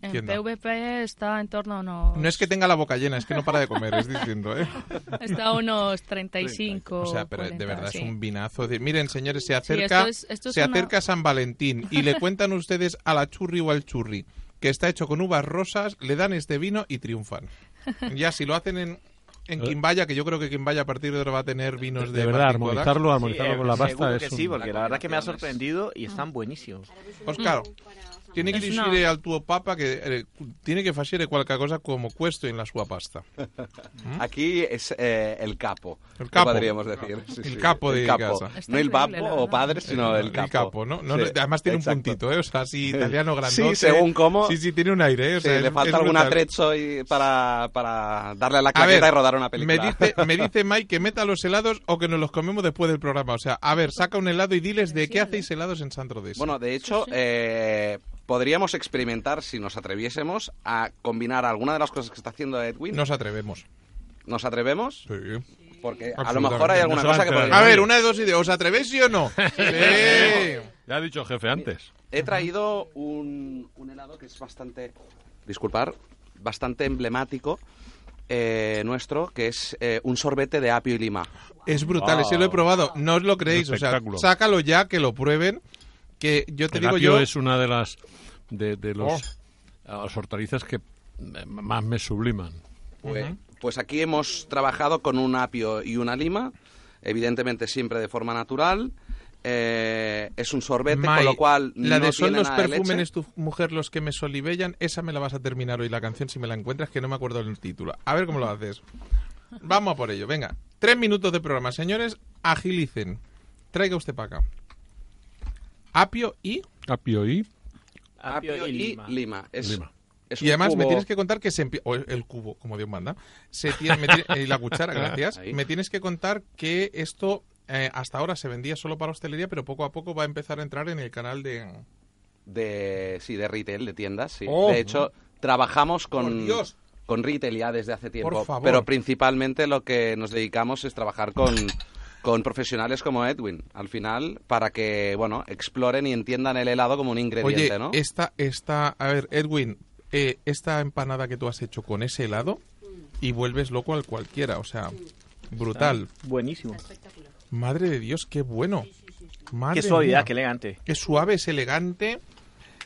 En. PVP está en torno a unos... No es que tenga la boca llena, es que no para de comer, es diciendo, ¿eh? Está a unos 35, O sea, pero 40, de verdad sí. es un vinazo. De... Miren, señores, se Sí, acerca, esto es- esto es se una- acerca San Valentín y le cuentan ustedes a la churri o al churri que está hecho con uvas rosas, le dan este vino y triunfan. Ya si lo hacen en, en Quimbaya, que yo creo que Quimbaya a partir de ahora va a tener vinos de, De verdad, armonizarlo, Sí, armonizarlo eh, con la pasta seguro es que un- sí, porque la verdad que me ha sorprendido y están buenísimos. Oscar, tiene que Es dire una- al tuo papa que eh, tiene que facere qualche cosa como questo en la sua pasta. Aquí es eh, el capo. El capo. Podríamos decir. Sí, El sí, capo de capo. casa. Está No el papo o padre, sino el capo. ¿no? No, Sí, además tiene exacto. un puntito, ¿eh? O sea, así italiano grandote. Sí, según cómo. Sí, sí, tiene un aire, ¿eh? O Sí, sea, le falta algún atrecho y para, para darle a la claqueta ver, y rodar una me película. dice, me dice Mike que meta los helados o que nos los comemos después del programa. O sea, a ver, saca un helado y diles de qué hacéis helados en San Rodés. Bueno, de hecho, eh, podríamos experimentar, si nos atreviésemos, a combinar alguna de las cosas que está haciendo Edwin. nos atrevemos. ¿Nos atrevemos? Sí. Porque a lo mejor hay alguna No cosa que podríamos... A ver, una de dos ideas. ¿Os atrevéis sí o no? Sí. Ya ha dicho el jefe antes. He traído un, un helado que es bastante, disculpar, bastante emblemático eh, nuestro, que es eh, un sorbete de apio y lima. Es brutal, ese lo he probado. No os lo creéis. O sea, sácalo ya, que lo prueben. Que yo te El digo apio yo. es una de las de, de los, Oh. las hortalizas que más me subliman. Pues. Pues aquí hemos trabajado con un apio y una lima, evidentemente siempre de forma natural. Eh, es un sorbete, con lo cual la no de son tiene los leche. tu mujer los que me solibellan, esa me la vas a terminar hoy la canción si me la encuentras, que no me acuerdo del título. A ver cómo lo haces. Vamos a por ello, venga. Tres minutos de programa, señores, agilicen. Traiga usted para acá. Apio y... Apio y... Apio y lima. Es, Lima. es Y además me tienes que contar que se empie- o el, cubo, como Dios manda. Se tiene, me tiene- y la cuchara, gracias. Ahí. Me tienes que contar que esto eh, hasta ahora se vendía solo para hostelería, pero poco a poco va a empezar a entrar en el canal de... de sí de retail de tiendas sí Oh. de hecho trabajamos Por con Dios. con retail ya desde hace tiempo Por favor. pero principalmente lo que nos dedicamos es trabajar con con profesionales como Edwin al final para que bueno exploren y entiendan el helado como un ingrediente Oye, no esta, esta, a ver, Edwin, eh, esta empanada que tú has hecho con ese helado y vuelves loco al cualquiera, o sea, brutal. Buenísimo. Madre de Dios, qué bueno. Madre Qué suavidad, mía. qué elegante. Es suave, es elegante.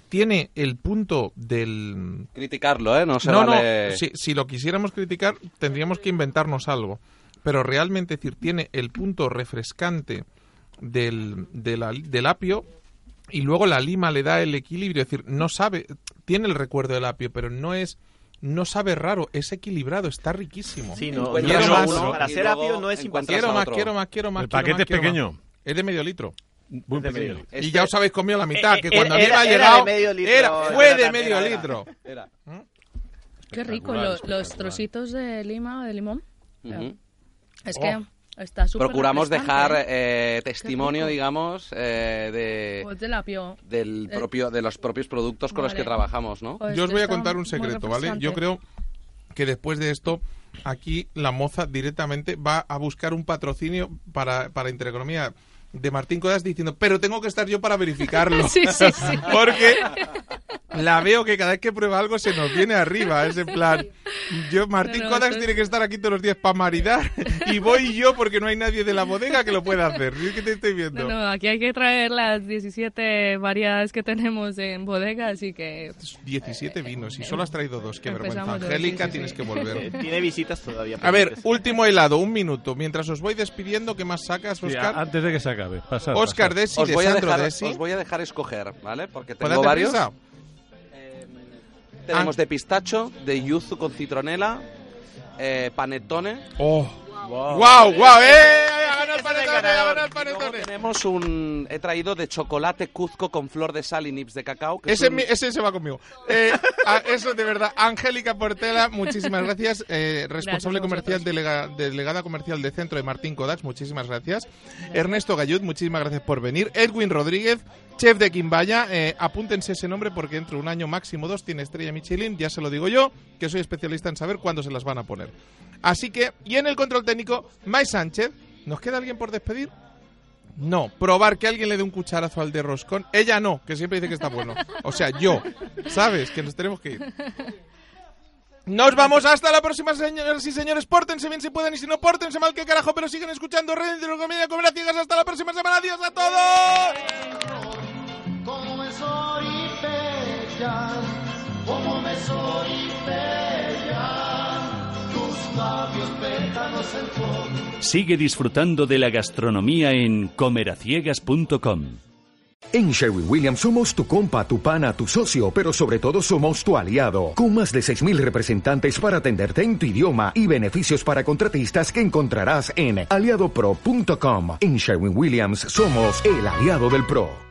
Tiene el punto del... criticarlo eh no se no, vale no, si, si lo quisiéramos criticar tendríamos que inventarnos algo. Pero realmente, es decir, tiene el punto refrescante del, del apio y luego la lima le da el equilibrio. Es decir, no sabe, tiene el recuerdo del apio, pero no es, no sabe raro, es equilibrado, está riquísimo. Sí, no, quiero más. uno Para luego apio no es Quiero más, quiero más, quiero más. El paquete más, es pequeño. más. Es de medio litro. Muy de medio. Este- Y ya os habéis comido la mitad, Eh, que eh, cuando a mí era- me ha era de llegado, medio litro, era- era fue de medio era. litro. Era. Qué rico, los trocitos de lima o de limón. Es Oh. que está súper procuramos dejar ¿eh? eh, testimonio digamos eh, de Pues del apio. del Eh, propio de los propios productos con los que trabajamos no Pues Yo os voy a contar un secreto, ¿vale? Yo creo que después de esto, aquí la moza directamente va a buscar un patrocinio para, para Intereconomía de Martín Codas diciendo, pero tengo que estar yo para verificarlo. Sí, sí, sí. Porque la veo que cada vez que prueba algo se nos viene arriba. Es en plan, yo, Martín No, es- tiene que estar aquí todos los días para maridar y voy yo porque no hay nadie de la bodega que lo pueda hacer. ¿Sí que te estoy viendo? No, no, aquí hay que traer las 17 variedades que tenemos en bodega, así que 17 vinos y solo has traído dos. Qué vergüenza. Angélica, sí, sí, tienes sí. que volver. Eh, Tiene visitas todavía. A ver, último helado, un minuto. Mientras os voy despidiendo, ¿qué más sacas, Oscar? antes de que se acabe. Pasad, Oscar pasad. Desi, os de voy a dejar Desi. os voy a dejar escoger vale porque tengo varios prisa. tenemos Ah. de pistacho de yuzu con citronela eh, panettone Oh. ¡Guau, guau! ¡Eh! ¡Ha ganado el panetone! ¡Ha ganado el Luego panetone! tenemos un he traído de chocolate cuzco con flor de sal y nips de cacao que es Ese, mi- ese se va conmigo. Eh, a- eso de verdad. Angélica Portela, muchísimas gracias. Eh, responsable Gracias a comercial, delega- delegada comercial de Centro de Martín Kodax, muchísimas gracias. Ernesto Gallud, muchísimas gracias por venir. Edwin Rodríguez, chef de Quimbaya. Eh, apúntense ese nombre porque dentro de un año máximo dos tiene estrella Michelin. Ya se lo digo yo, que soy especialista en saber cuándo se las van a poner. Así que, y en el control técnico, Mai Sánchez. ¿Nos queda alguien por despedir? No, probar que alguien le dé un cucharazo al de roscón. Ella no, que siempre dice que está bueno. O sea, yo. ¿Sabes? Que nos tenemos que ir. Nos vamos hasta la próxima, señoras y señores. Pórtense bien si pueden y si no, pórtense mal que carajo, pero siguen escuchando Red de Comedia Comer Ciegas. Hasta la próxima semana. Adiós a todos. Como me soliferian, como me soliferian, Sigue disfrutando de la gastronomía en comeraciegas.com. En Sherwin Williams somos tu compa, tu pana, tu socio, pero sobre todo somos tu aliado, con más de 6.000 representantes para atenderte en tu idioma y beneficios para contratistas que encontrarás en aliadopro.com. En Sherwin Williams somos el aliado del PRO.